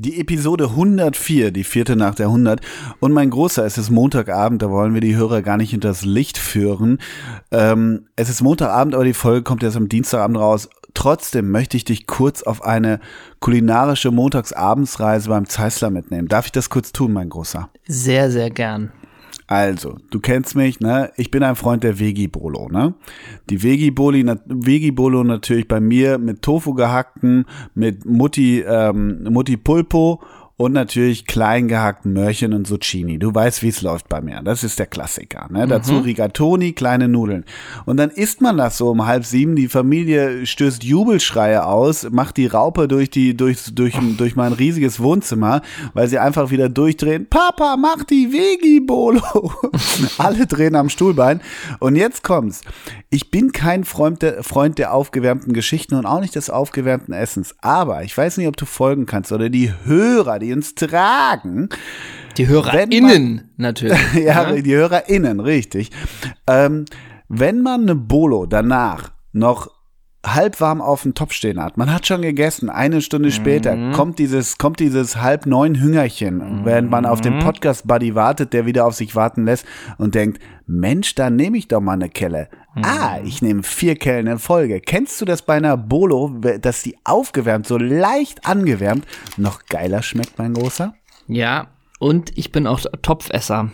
Die Episode 104, die vierte nach der 100. Und mein Großer, es ist Montagabend, da wollen wir die Hörer gar nicht hinters Licht führen. Ähm, es ist Montagabend, aber die Folge kommt erst am Dienstagabend raus. Trotzdem möchte ich dich kurz auf eine kulinarische Montagsabendsreise beim Zeissler mitnehmen. Darf ich das kurz tun, mein Großer? Sehr, sehr gern. Also, du kennst mich, ne? Ich bin ein Freund der Vegi-Bolo, ne? Die Vegi-Boli, Vegi-Bolo natürlich bei mir mit Tofu gehackten, mit Mutti, ähm, Mutti Pulpo und natürlich klein gehackten Möhrchen und Zucchini. Du weißt, wie es läuft bei mir. Das ist der Klassiker. Ne? Mhm. Dazu Rigatoni, kleine Nudeln. Und dann isst man das so um halb sieben. Die Familie stößt Jubelschreie aus, macht die Raupe durch die durch durch durch mein riesiges Wohnzimmer, weil sie einfach wieder durchdrehen. Papa, mach die Vegi Bolo. Alle drehen am Stuhlbein. Und jetzt kommt's. Ich bin kein Freund der, Freund der aufgewärmten Geschichten und auch nicht des aufgewärmten Essens. Aber ich weiß nicht, ob du folgen kannst oder die Hörer, die die uns tragen. Die HörerInnen man, natürlich. ja, ja, die HörerInnen, richtig. Ähm, wenn man eine Bolo danach noch halb warm auf dem Topf stehen hat. Man hat schon gegessen. Eine Stunde später mhm. kommt dieses, kommt dieses halb neun Hüngerchen, mhm. während man auf den mhm. Podcast Buddy wartet, der wieder auf sich warten lässt und denkt, Mensch, da nehme ich doch mal eine Kelle. Mhm. Ah, ich nehme vier Kellen in Folge. Kennst du das bei einer Bolo, dass die aufgewärmt, so leicht angewärmt, noch geiler schmeckt, mein Großer? Ja, und ich bin auch Topfesser.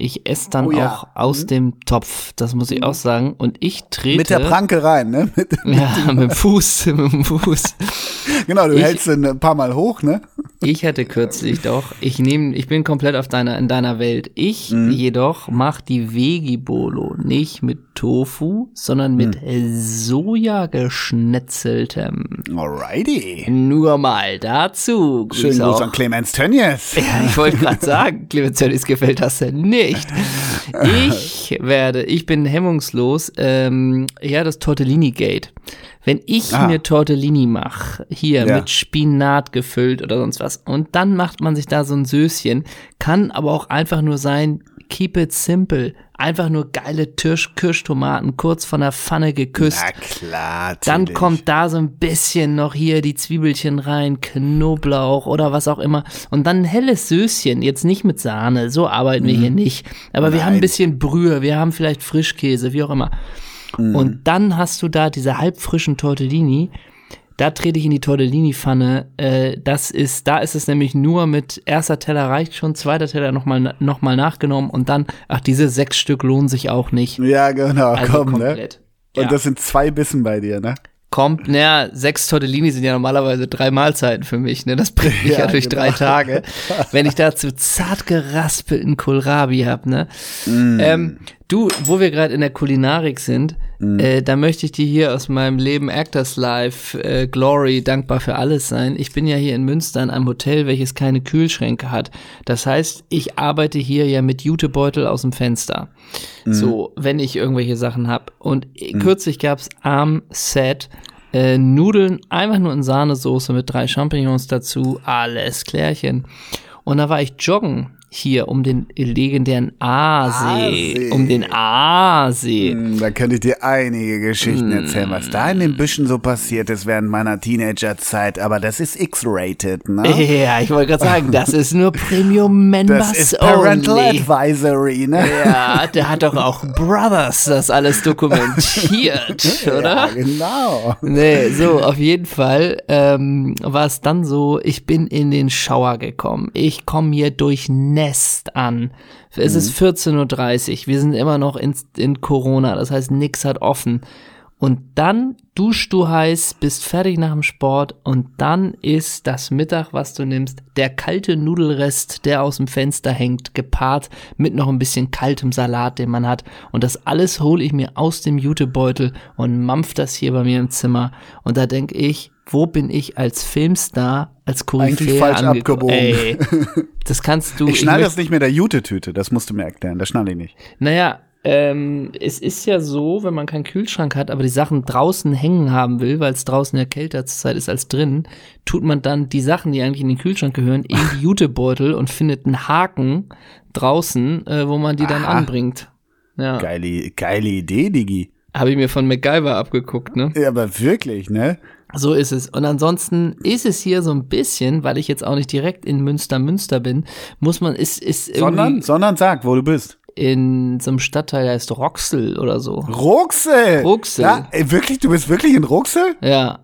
Ich esse dann oh, ja. auch aus mhm. dem Topf, das muss ich auch sagen. Und ich trete. Mit der Pranke rein, ne? Mit, ja, mit dem Fuß, mit dem Fuß. genau, du ich, hältst ihn ein paar Mal hoch, ne? Ich hatte kürzlich doch, ich nehme, ich bin komplett auf deiner, in deiner Welt. Ich mhm. jedoch mache die Veggie-Bolo nicht mit Tofu, sondern mit hm. Soja geschnetzeltem. Alrighty. Nur mal dazu. Schönen Gruß an Clemens Tönnies. Ja, ich wollte gerade sagen, Clemens Tönnies gefällt das denn nicht. Ich werde, ich bin hemmungslos, ähm, ja, das Tortellini-Gate. Wenn ich ah. mir Tortellini mache, hier ja. mit Spinat gefüllt oder sonst was, und dann macht man sich da so ein Söschen, kann aber auch einfach nur sein, keep it simple. Einfach nur geile Tisch Kirschtomaten kurz von der Pfanne geküsst. Na klar. Dann kommt da so ein bisschen noch hier die Zwiebelchen rein, Knoblauch oder was auch immer. Und dann ein helles Söschen, jetzt nicht mit Sahne, so arbeiten wir hier mhm. nicht. Aber Nein. wir haben ein bisschen Brühe, wir haben vielleicht Frischkäse, wie auch immer. Mhm. Und dann hast du da diese halbfrischen Tortellini da trete ich in die Tortellini-Pfanne. Äh, das ist, da ist es nämlich nur mit erster Teller reicht schon, zweiter Teller nochmal noch mal nachgenommen und dann, ach, diese sechs Stück lohnen sich auch nicht. Ja, genau, also komm, ne? komplett. ne? Und ja. das sind zwei Bissen bei dir, ne? kommt, naja, sechs Tortellini sind ja normalerweise drei Mahlzeiten für mich, ne? Das bringt mich ja, ja durch genau. drei Tage. Wenn ich dazu zart geraspelten Kohlrabi hab, ne? Mm. Ähm, du, wo wir gerade in der Kulinarik sind, mm. äh, da möchte ich dir hier aus meinem Leben Actors Life äh, Glory dankbar für alles sein. Ich bin ja hier in Münster in einem Hotel, welches keine Kühlschränke hat. Das heißt, ich arbeite hier ja mit Jutebeutel aus dem Fenster. Mm. So, wenn ich irgendwelche Sachen hab. Und mm. kürzlich gab's am Set äh, Nudeln einfach nur in Sahnesoße mit drei Champignons dazu, alles klärchen. Und da war ich joggen hier um den legendären Aasee. Um den Aasee. Hm, da könnte ich dir einige Geschichten hm. erzählen, was da in den Büschen so passiert ist während meiner Teenagerzeit. Aber das ist X-rated, ne? Ja, ich wollte gerade sagen, das ist nur Premium Members Das ist Parental only. Advisory, ne? Ja, der hat doch auch Brothers das alles dokumentiert, oder? Ja, genau. Nee, so, auf jeden Fall ähm, war es dann so, ich bin in den Shower gekommen. Ich komme hier durch Nest an. Es mhm. ist 14.30 Uhr, wir sind immer noch in, in Corona, das heißt, nix hat offen. Und dann duschst du heiß, bist fertig nach dem Sport und dann ist das Mittag, was du nimmst, der kalte Nudelrest, der aus dem Fenster hängt, gepaart mit noch ein bisschen kaltem Salat, den man hat. Und das alles hole ich mir aus dem Jutebeutel und mampf das hier bei mir im Zimmer. Und da denke ich, wo bin ich als Filmstar, als Koryphäe falsch abgebogen. Ey, das kannst du. Ich schnalle das nicht mit der Jute-Tüte, das musst du mir erklären, das schnalle ich nicht. Naja, ähm, es ist ja so, wenn man keinen Kühlschrank hat, aber die Sachen draußen hängen haben will, weil es draußen ja kälter zur Zeit ist als drin, tut man dann die Sachen, die eigentlich in den Kühlschrank gehören, in die Jutebeutel und findet einen Haken draußen, äh, wo man die Aha. dann anbringt. Ja. Geile, geile Idee, Digi. Habe ich mir von MacGyver abgeguckt, ne? Ja, aber wirklich, ne? So ist es. Und ansonsten ist es hier so ein bisschen, weil ich jetzt auch nicht direkt in Münster Münster bin, muss man ist ist irgendwie Sondern, sondern sag, wo du bist. in so einem Stadtteil, der heißt Roxel oder so. Ruxel! Ruxel. Ja, ey, wirklich? Du bist wirklich in Ruxel? Ja.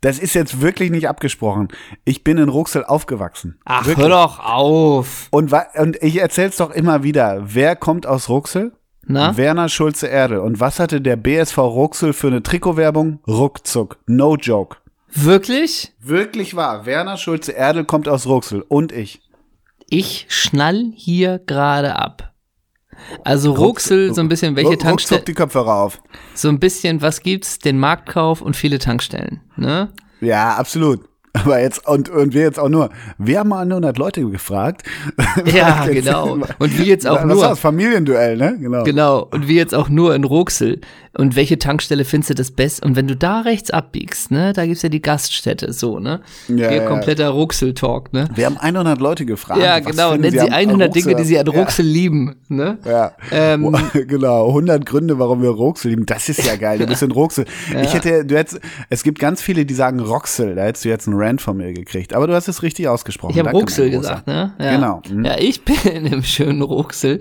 Das ist jetzt wirklich nicht abgesprochen. Ich bin in Ruxel aufgewachsen. Ach, wirklich. hör doch auf. Und, und ich erzähl's doch immer wieder. Wer kommt aus Ruxel? Na? Werner Schulze-Erdel. Und was hatte der BSV Ruxel für eine Trikotwerbung? Ruckzuck. No joke. Wirklich? Wirklich wahr. Werner Schulze-Erdel kommt aus Ruxel. Und ich. Ich schnall hier gerade ab. Also Ruxel, so ein bisschen welche Tankstellen, Ruckzuck die Kopfhörer auf. so ein bisschen, was gibt's? Den Marktkauf und viele Tankstellen, ne? Ja, absolut. Aber jetzt, und, und wir jetzt auch nur, wir haben mal 100 Leute gefragt. Ja, genau. Und wir jetzt auch Was nur, war's? Familienduell, ne? Genau. genau, und wir jetzt auch nur in Ruxel. Und welche Tankstelle findest du das best? Und wenn du da rechts abbiegst, ne, da gibt's ja die Gaststätte, so, ne? Ja, Hier ja. kompletter Ruxel-Talk, ne? Wir haben 100 Leute gefragt. Ja, genau. Nennen Sie am 100 Dinge, die Sie an Ja. Ruxel lieben, ne? Ja, Ähm, genau. 100 Gründe, warum wir Ruxel lieben. Das ist ja geil. Du bist in Ruxel. Ich hätte, du hättest, es gibt ganz viele, die sagen Roxel. Da hättest du jetzt einen Rant von mir gekriegt. Aber du hast es richtig ausgesprochen. Ich habe Ruxel gesagt, ne? Ja. Genau. Mhm. Ja, ich bin im schönen Ruxel.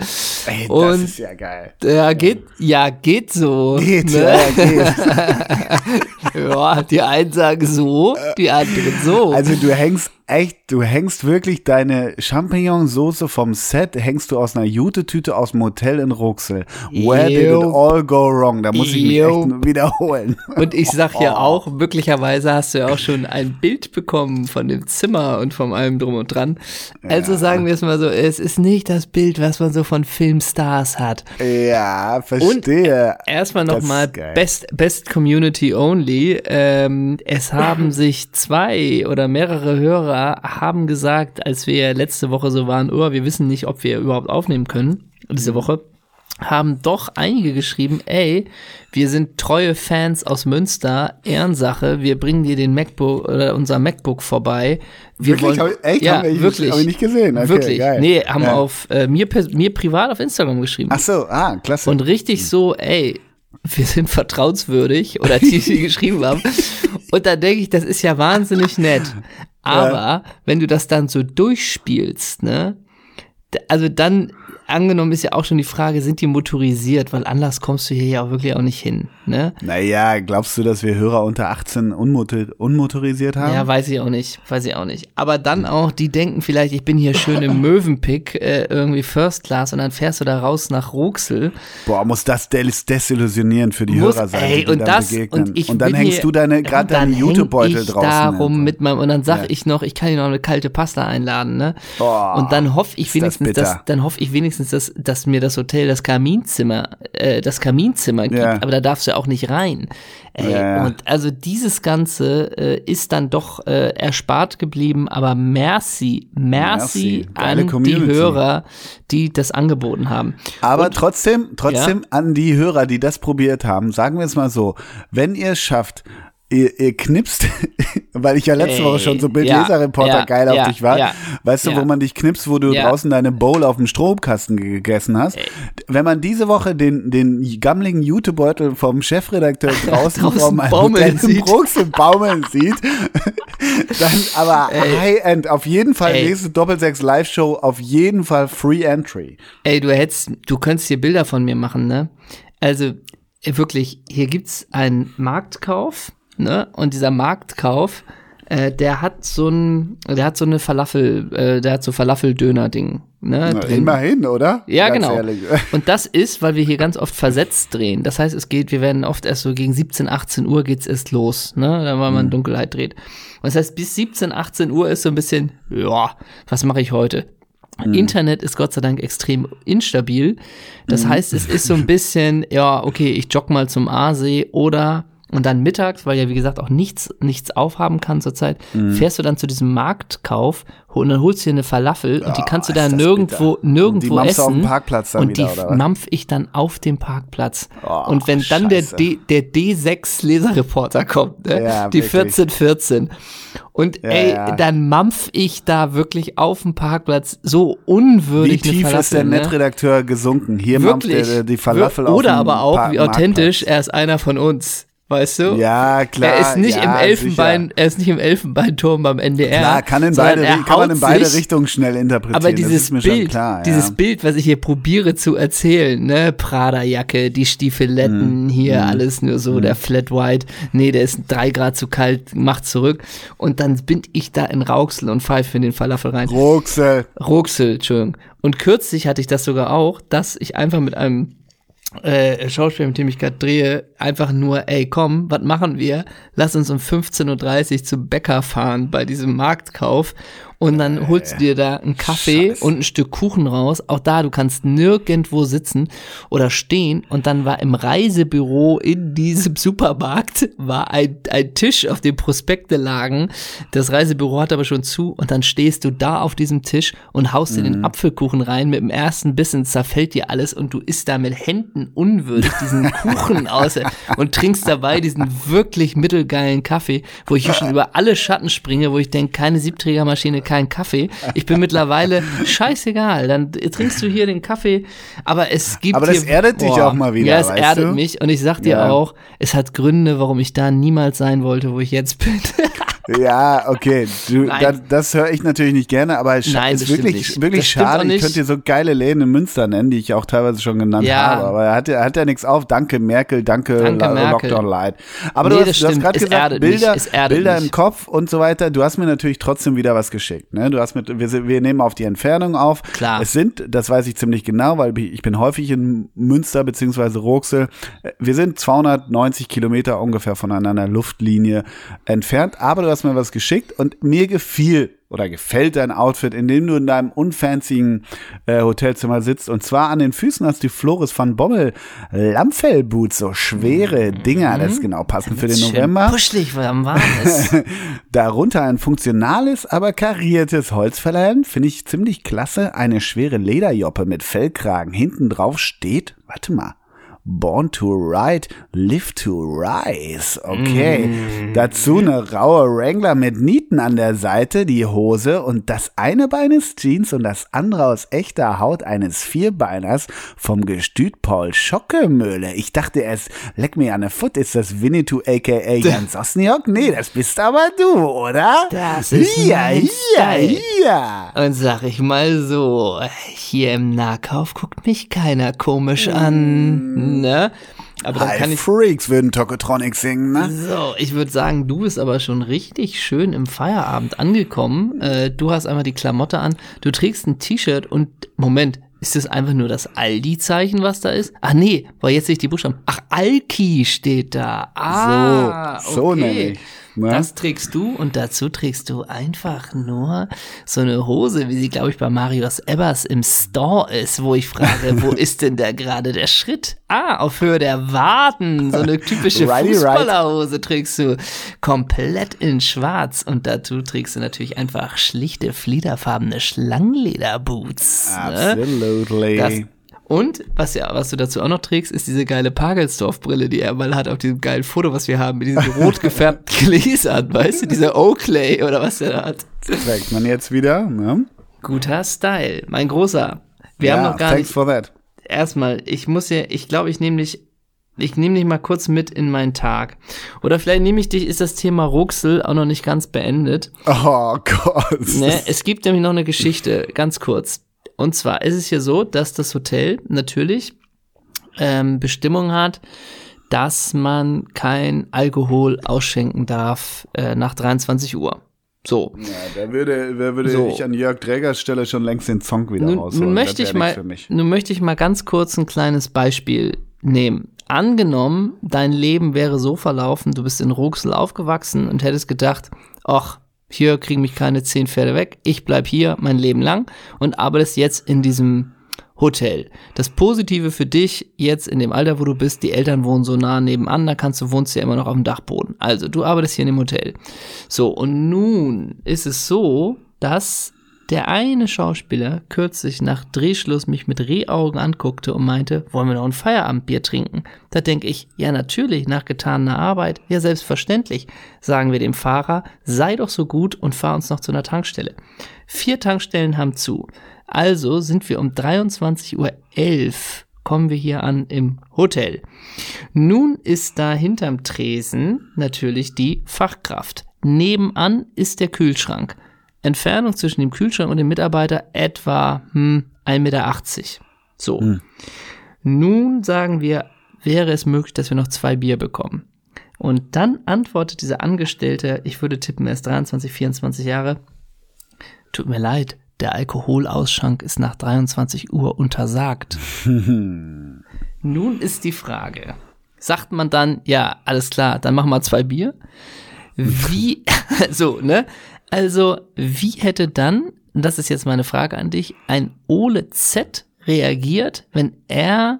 Ey, das Und ist ja geil. ja, geht, ja, geht so. Geht, ne? ja, geht. Ja, die einen sagen so, die anderen so. Also du hängst echt, du hängst wirklich deine Champignonsauce vom Set, hängst du aus einer Jute-Tüte aus dem Hotel in Ruxel. Where did it Yo. all go wrong? Da muss ich mich Yo. echt wiederholen. Und ich sag Oh. ja auch, möglicherweise hast du ja auch schon ein Bild bekommen von dem Zimmer und von allem drum und dran. Also sagen wir es mal so, es ist nicht das Bild, was man so von Filmstars hat. Ja, verstehe. Erstmal nochmal. Best, Best Community Only. Ähm, es haben sich zwei oder mehrere Hörer haben gesagt, als wir letzte Woche so waren, oh, wir wissen nicht, ob wir überhaupt aufnehmen können, Mhm. diese Woche, haben doch einige geschrieben, ey, wir sind treue Fans aus Münster, Ehrensache, wir bringen dir den MacBook oder unser MacBook vorbei. Wir Wirklich? Hab ich- echt? ja, Haben wir- ich- wirklich. hab ich nicht gesehen. Okay, wirklich. geil. Nee, haben Ja. auf äh, mir, mir privat auf Instagram geschrieben. Ach so, ah, klasse. Und richtig so, ey, wir sind vertrauenswürdig oder die, die geschrieben haben. Und da denke ich, das ist ja wahnsinnig nett. Aber wenn du das dann so durchspielst, ne, also dann angenommen ist ja auch schon die Frage, sind die motorisiert? Weil anders kommst du hier ja auch wirklich auch nicht hin, ne? naja, glaubst du, dass wir Hörer unter 18 unmotor unmotorisiert haben? Ja, weiß ich auch nicht, weiß ich auch nicht. Aber dann auch, die denken vielleicht, ich bin hier schön im Möwenpick, äh, irgendwie First Class und dann fährst du da raus nach Ruxel. Boah, muss das des desillusionierend für die Muss- Hörer sein, ey, die und dann das, begegnen. und ich und dann hängst hier- du deine, gerade dann deine häng Jutebeutel draußen. darum mit meinem, und dann sag Ja. ich noch, ich kann dir noch eine kalte Pasta einladen, ne? Oh, und dann hoffe ich ist das wenigstens, dass, dann hoffe ich wenigstens, dass, dass mir das Hotel das Kaminzimmer, äh, das Kaminzimmer gibt, Ja. aber da darfst du ja auch nicht rein. Ey, Ja, ja. Und also dieses Ganze äh, ist dann doch äh, erspart geblieben, aber merci, merci, Merci. An Community. die Hörer, die das angeboten haben. Aber trotzdem, trotzdem an die Hörer, die das probiert haben, sagen wir es mal so, wenn ihr es schafft, ihr, ihr knipst, weil ich ja letzte Ey, Woche schon so Bildleserreporter ja, geil ja, auf dich war, ja, weißt du, wo man dich knipst, wo du draußen deine Bowl auf dem Stromkasten ge- gegessen hast. Wenn man diese Woche den, den gammeligen Jutebeutel vom Chefredakteur draußen, Draußen meinem baumeln sieht. Baumeln sieht, dann aber High-End, auf jeden Fall Ey. nächste Doppelsechs Live-Show, auf jeden Fall Free Entry. Ey, du hättest, du könntest hier Bilder von mir machen, ne? Also, wirklich, hier gibt's einen Marktkauf, ne? Und dieser Marktkauf, äh, der hat so ein, der hat so eine Falafel, äh, der hat so Falafel-Döner-Ding, ne? Na, immerhin, oder? Ja, Ganz genau. ehrlich. Und das ist, weil wir hier ganz oft versetzt drehen. Das heißt, es geht, wir werden oft erst so gegen 17, 18 Uhr geht's erst los, ne? Dann, weil man Mhm. Dunkelheit dreht. Und das heißt, bis 17, 18 Uhr ist so ein bisschen, ja, was mache ich heute? Mhm. Internet ist Gott sei Dank extrem instabil. Mhm. Das heißt, es ist so ein bisschen, ja, okay, ich jogge mal zum Aasee oder und dann mittags, weil ja wie gesagt auch nichts nichts aufhaben kann zurzeit, Mhm. fährst du dann zu diesem Marktkauf und dann holst du dir eine Falafel und die kannst du da nirgendwo bitter. nirgendwo Und die essen auf dem Parkplatz dann und wieder, die oder was? mampf ich dann auf dem Parkplatz. Oh, und wenn dann der, Scheiße. D, der D6 Leserreporter kommt, ne? Ja, die wirklich. 1414 und Ja, ey, ja. dann mampf ich da wirklich auf dem Parkplatz so unwürdig Wie tief Falafel, ist der ne? Nettredakteur gesunken? Hier mampft Wirklich. er die Falafel Wir- auf Oder aber auch, Pa- wie Marktplatz. authentisch, er ist einer von uns. Weißt du? Ja, klar. Er ist nicht ja, im Elfenbein, sicher. er ist nicht im Elfenbeinturm beim NDR. Klar, kann, in beide, kann man in beide sich- Richtungen schnell interpretieren. Aber dieses Bild, klar, dieses ja. Bild, was ich hier probiere zu erzählen, ne, Prada-Jacke, die. Stiefeletten, hier alles nur so, der Flat White, nee, der ist drei Grad zu kalt, macht zurück. Und dann bin ich da in Rauxel und pfeife in den Falafel rein. Ruxel. Ruxel, Entschuldigung. Und kürzlich hatte ich das sogar auch, dass ich einfach mit einem äh, Schauspieler, mit dem ich gerade drehe, einfach nur, ey, komm, was machen wir? Lass uns um 15.30 Uhr zum Bäcker fahren bei diesem Marktkauf und dann holst du dir da einen Kaffee Scheiße. und ein Stück Kuchen raus. Auch da, du kannst nirgendwo sitzen oder stehen. Und dann war im Reisebüro in diesem Supermarkt war ein, ein Tisch, auf dem Prospekte lagen. Das Reisebüro hat aber schon zu und dann stehst du da auf diesem Tisch und haust dir den Apfelkuchen rein. Mit dem ersten Bissen zerfällt dir alles und du isst da mit Händen unwürdig diesen Kuchen aus und trinkst dabei diesen wirklich mittelgeilen Kaffee, wo ich schon über alle Schatten springe, wo ich denke, keine Siebträgermaschine, kein Kaffee. Ich bin mittlerweile scheißegal. Dann trinkst du hier den Kaffee, aber es gibt Aber das hier, erdet dich auch mal wieder, Ja, es erdet du? mich und ich sag dir Ja. auch, es hat Gründe, warum ich da niemals sein wollte, wo ich jetzt bin. Ja, okay. Du, das, das höre ich natürlich nicht gerne, aber es Nein, ist wirklich, nicht. wirklich Das schade. Ich nicht. könnte dir so geile Läden in Münster nennen, die ich auch teilweise schon genannt Ja. habe. Aber er hat, er hat ja nichts auf. Danke Merkel, danke, Danke, La- Merkel. Lockdown Light. Aber Nee, du hast, hast gerade Es gesagt. Bilder, Bilder mich. im Kopf und so weiter. Du hast mir natürlich trotzdem wieder was geschickt. Ne? Du hast mit, wir, wir nehmen auf die Entfernung auf. Klar. Es sind, das weiß ich ziemlich genau, weil ich bin häufig in Münster beziehungsweise Ruxel. Wir sind 290 Kilometer ungefähr von einer Luftlinie entfernt. Aber du hast mir was geschickt und mir gefiel oder gefällt dein Outfit, in dem du in deinem unfanzigen äh, Hotelzimmer sitzt. Und zwar an den Füßen hast du die Floris van Bommel Lammfellboots, so schwere Dinger. Das ist genau passend für den November. Am warm ist. Darunter ein funktionales, aber kariertes Holzfällerhemd, finde ich ziemlich klasse. Eine schwere Lederjoppe mit Fellkragen. Hinten drauf steht, warte mal, Born to Ride, Live to Rise. Okay. Dazu eine raue Wrangler mit Nieten an der Seite, die Hose und das eine Bein ist Jeans und das andere aus echter Haut eines Vierbeiners vom Gestüt Paul Schockemöhle. Ich dachte erst, leck mir an der Foot, ist das Winnetou aka Jan Sosniok? Nee, das bist aber du, oder? Das ist ja, ja, ja. Und sag ich mal so, hier im Nahkauf guckt mich keiner komisch an, ne? Aber dann High kann ich Freaks würden Tokotronic singen, ne? So, ich würde sagen, du bist aber schon richtig schön im Feierabend angekommen. Äh, du hast einmal die Klamotte an, du trägst ein T-Shirt und Moment, ist das einfach nur das Aldi-Zeichen, was da ist? Ach nee, weil jetzt sehe ich die Buchstaben. Ach, Alki steht da. Ah, so, so okay. nämlich. Ne? Das trägst du und dazu trägst du einfach nur so eine Hose, wie sie, glaube ich, bei Marius Ebbers im Store ist, wo ich frage, wo ist denn da gerade der Schritt? Ah, auf Höhe der Waden. So eine typische. Fußballerhose trägst du komplett in schwarz und dazu trägst du natürlich einfach schlichte, fliederfarbene Schlangenlederboots. Ne? Absolutely. Das, und was ja, was du dazu auch noch trägst, ist diese geile Pagelsdorf-Brille, die er mal hat auf diesem geilen Foto, was wir haben, mit diesen rot gefärbten Gläsern, weißt du, dieser Oakley oder was er da hat. trägt man jetzt wieder, ne? Guter Style, mein großer. Wir ja, haben noch gar thanks nicht. for that. Erstmal, ich muss ja, ich glaube, ich nehme dich, ich nehme dich mal kurz mit in meinen Tag. Oder vielleicht nehme ich dich, ist das Thema Ruxel auch noch nicht ganz beendet. Oh Gott. Ne, es gibt nämlich noch eine Geschichte, ganz kurz. Und zwar ist es hier so, dass das Hotel natürlich ähm, Bestimmung hat, dass man kein Alkohol ausschenken darf äh, nach 23 Uhr. So. Ja, da würde, da würde So. ich an Jörg Drägers Stelle schon längst den Song wieder Nun, rausholen. nun, möchte ich mal, nun möchte ich mal ganz kurz ein kleines Beispiel nehmen. Angenommen, dein Leben wäre so verlaufen, du bist in Ruxel aufgewachsen und hättest gedacht, ach, hier kriegen mich keine zehn Pferde weg, ich bleib hier mein Leben lang und arbeitest jetzt in diesem Hotel. Das Positive für dich jetzt in dem Alter, wo du bist, die Eltern wohnen so nah nebenan, da kannst du wohnst ja immer noch auf dem Dachboden. Also, du arbeitest hier in dem Hotel. So, und nun ist es so, dass der eine Schauspieler kürzlich nach Drehschluss mich mit Rehaugen anguckte und meinte, wollen wir noch ein Feierabendbier trinken? Da denke ich, ja natürlich, nach getaner Arbeit, ja selbstverständlich. Sagen wir dem Fahrer, sei doch so gut und fahr uns noch zu einer Tankstelle. Vier Tankstellen haben zu. Also sind wir um 23.11 Uhr kommen wir hier an im Hotel. Nun ist da hinterm Tresen natürlich die Fachkraft. Nebenan ist der Kühlschrank. Entfernung zwischen dem Kühlschrank und dem Mitarbeiter etwa hm, 1,80 Meter. So. Hm. Nun sagen wir, wäre es möglich, dass wir noch zwei Bier bekommen. Und dann antwortet dieser Angestellte, ich würde tippen, er ist 23, 24 Jahre, tut mir leid, der Alkoholausschank ist nach 23 Uhr untersagt. Nun ist die Frage, sagt man dann, ja, alles klar, dann machen wir zwei Bier? Wie, so, ne? Also, wie hätte dann, das ist jetzt meine Frage an dich, ein Ole Z reagiert, wenn er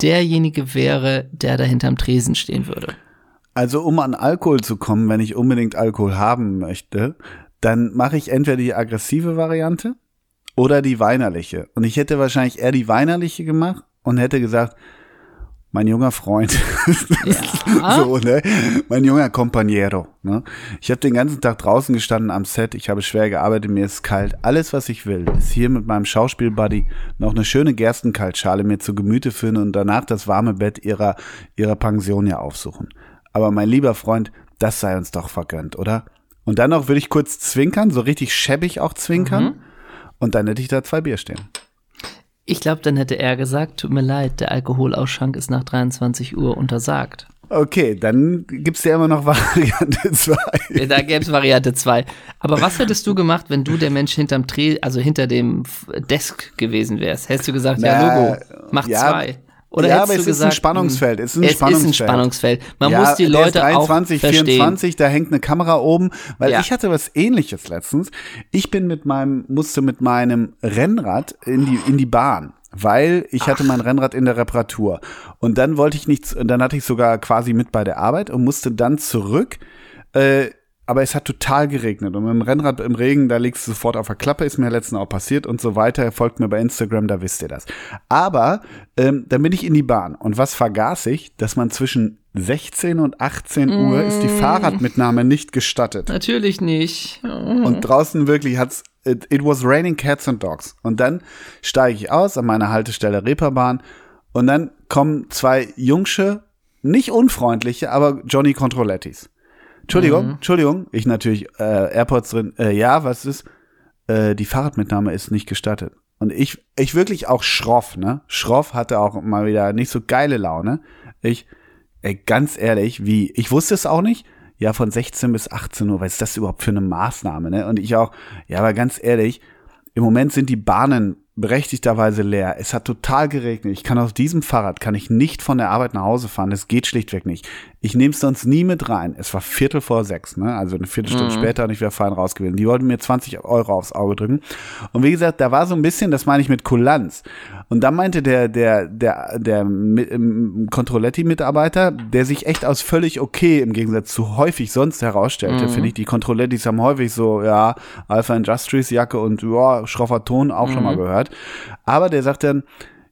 derjenige wäre, der da hinterm Tresen stehen würde? Also, um an Alkohol zu kommen, wenn ich unbedingt Alkohol haben möchte, dann mache ich entweder die aggressive Variante oder die weinerliche. Und ich hätte wahrscheinlich eher die weinerliche gemacht und hätte gesagt, mein junger Freund, ja. so, ne? Mein junger Companiero, ne? Ich habe den ganzen Tag draußen gestanden am Set, ich habe schwer gearbeitet, mir ist kalt. Alles, was ich will, ist hier mit meinem Schauspielbuddy noch eine schöne Gerstenkaltschale mir zu Gemüte führen und danach das warme Bett ihrer, ihrer Pension ja aufsuchen. Aber mein lieber Freund, das sei uns doch vergönnt, oder? Und dann noch will ich kurz zwinkern, so richtig schäbig auch zwinkern. Mhm. Und dann hätte ich da zwei Bier stehen. Ich glaube, dann hätte er gesagt, tut mir leid, der Alkoholausschank ist nach 23 Uhr untersagt. Okay, dann gibt es ja immer noch Variante 2. Da gäbe es Variante 2. Aber was hättest du gemacht, wenn du der Mensch hinterm Dreh, also hinter dem Desk gewesen wärst? Hättest du gesagt, Na, ja, Logo, mach ja, zwei. Oder ja, aber es ist ein Spannungsfeld. Es ist ein, es Spannungsfeld. Ist ein Spannungsfeld. Man ja, muss die Leute 23, auch verstehen. 24, da hängt eine Kamera oben, weil ja. ich hatte was ähnliches letztens. Ich bin mit meinem musste mit meinem Rennrad in die in die Bahn weil ich hatte mein Rennrad in der Reparatur und dann wollte ich nichts, dann hatte ich sogar quasi mit bei der Arbeit und musste dann zurück äh, aber es hat total geregnet. Und mit dem Rennrad im Regen, da liegst du sofort auf der Klappe, ist mir letztens auch passiert und so weiter. Folgt mir bei Instagram, da wisst ihr das. Aber ähm, dann bin ich in die Bahn. Und was vergaß ich? Dass man zwischen 16 und 18 mm. Uhr ist die Fahrradmitnahme nicht gestattet. Natürlich nicht. Oh. Und draußen wirklich hat's it, it was raining cats and dogs. Und dann steige ich aus an meiner Haltestelle Reeperbahn und dann kommen zwei Jungsche, nicht unfreundliche, aber Johnny Controlettis. Entschuldigung, mhm. Entschuldigung, ich natürlich äh, AirPods drin. Äh, ja, was ist? Äh, die Fahrradmitnahme ist nicht gestattet. Und ich, ich wirklich auch schroff, ne? Schroff hatte auch mal wieder nicht so geile Laune. Ich, ey, ganz ehrlich, wie, ich wusste es auch nicht. Ja, von 16 bis 18 Uhr, was ist das überhaupt für eine Maßnahme, ne? Und ich auch, ja, aber ganz ehrlich, im Moment sind die Bahnen berechtigterweise leer. Es hat total geregnet. Ich kann auf diesem Fahrrad kann ich nicht von der Arbeit nach Hause fahren. Das geht schlichtweg nicht. Ich nehme es sonst nie mit rein. Es war Viertel vor sechs, ne? Also eine Viertelstunde mhm. später und ich wäre fein raus gewesen. Die wollten mir 20 Euro aufs Auge drücken. Und wie gesagt, da war so ein bisschen, das meine ich mit Kulanz. Und dann meinte der, der, der, der ähm, Controletti-Mitarbeiter, der sich echt aus völlig okay im Gegensatz zu häufig sonst herausstellte, mhm. finde ich, die Controlettis haben häufig so, ja, Alpha Industries Jacke und ja, schroffer Ton auch mhm. schon mal mhm. Gehört. Aber der sagt dann,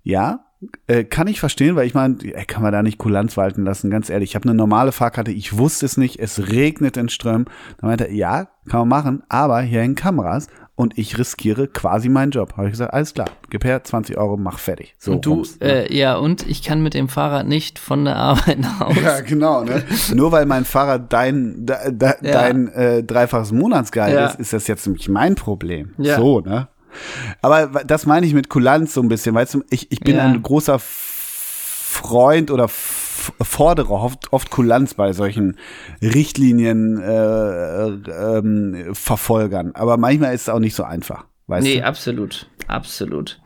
ja, äh, kann ich verstehen, weil ich meine, kann man da nicht Kulanz walten lassen, ganz ehrlich. Ich habe eine normale Fahrkarte, ich wusste es nicht, es regnet in Strömen. Dann meinte er, ja, kann man machen, aber hier hängen Kameras und ich riskiere quasi meinen Job. Habe ich gesagt, alles klar, gib her 20 Euro, mach fertig. So und du, rums, ne? äh, ja, und ich kann mit dem Fahrrad nicht von der Arbeit nach Hause. Ja, genau, ne? Nur weil mein Fahrrad dein, de, de, ja. dein äh, dreifaches Monatsgehalt ja. ist, ist das jetzt nämlich mein Problem. Ja. So, ne? Aber das meine ich mit Kulanz so ein bisschen, weißt du, ich, ich bin ja. ein großer Freund oder fordere oft, oft Kulanz bei solchen Richtlinien äh, ähm, Verfolgern. Aber manchmal ist es auch nicht so einfach. Weißt nee, du? absolut. Absolut.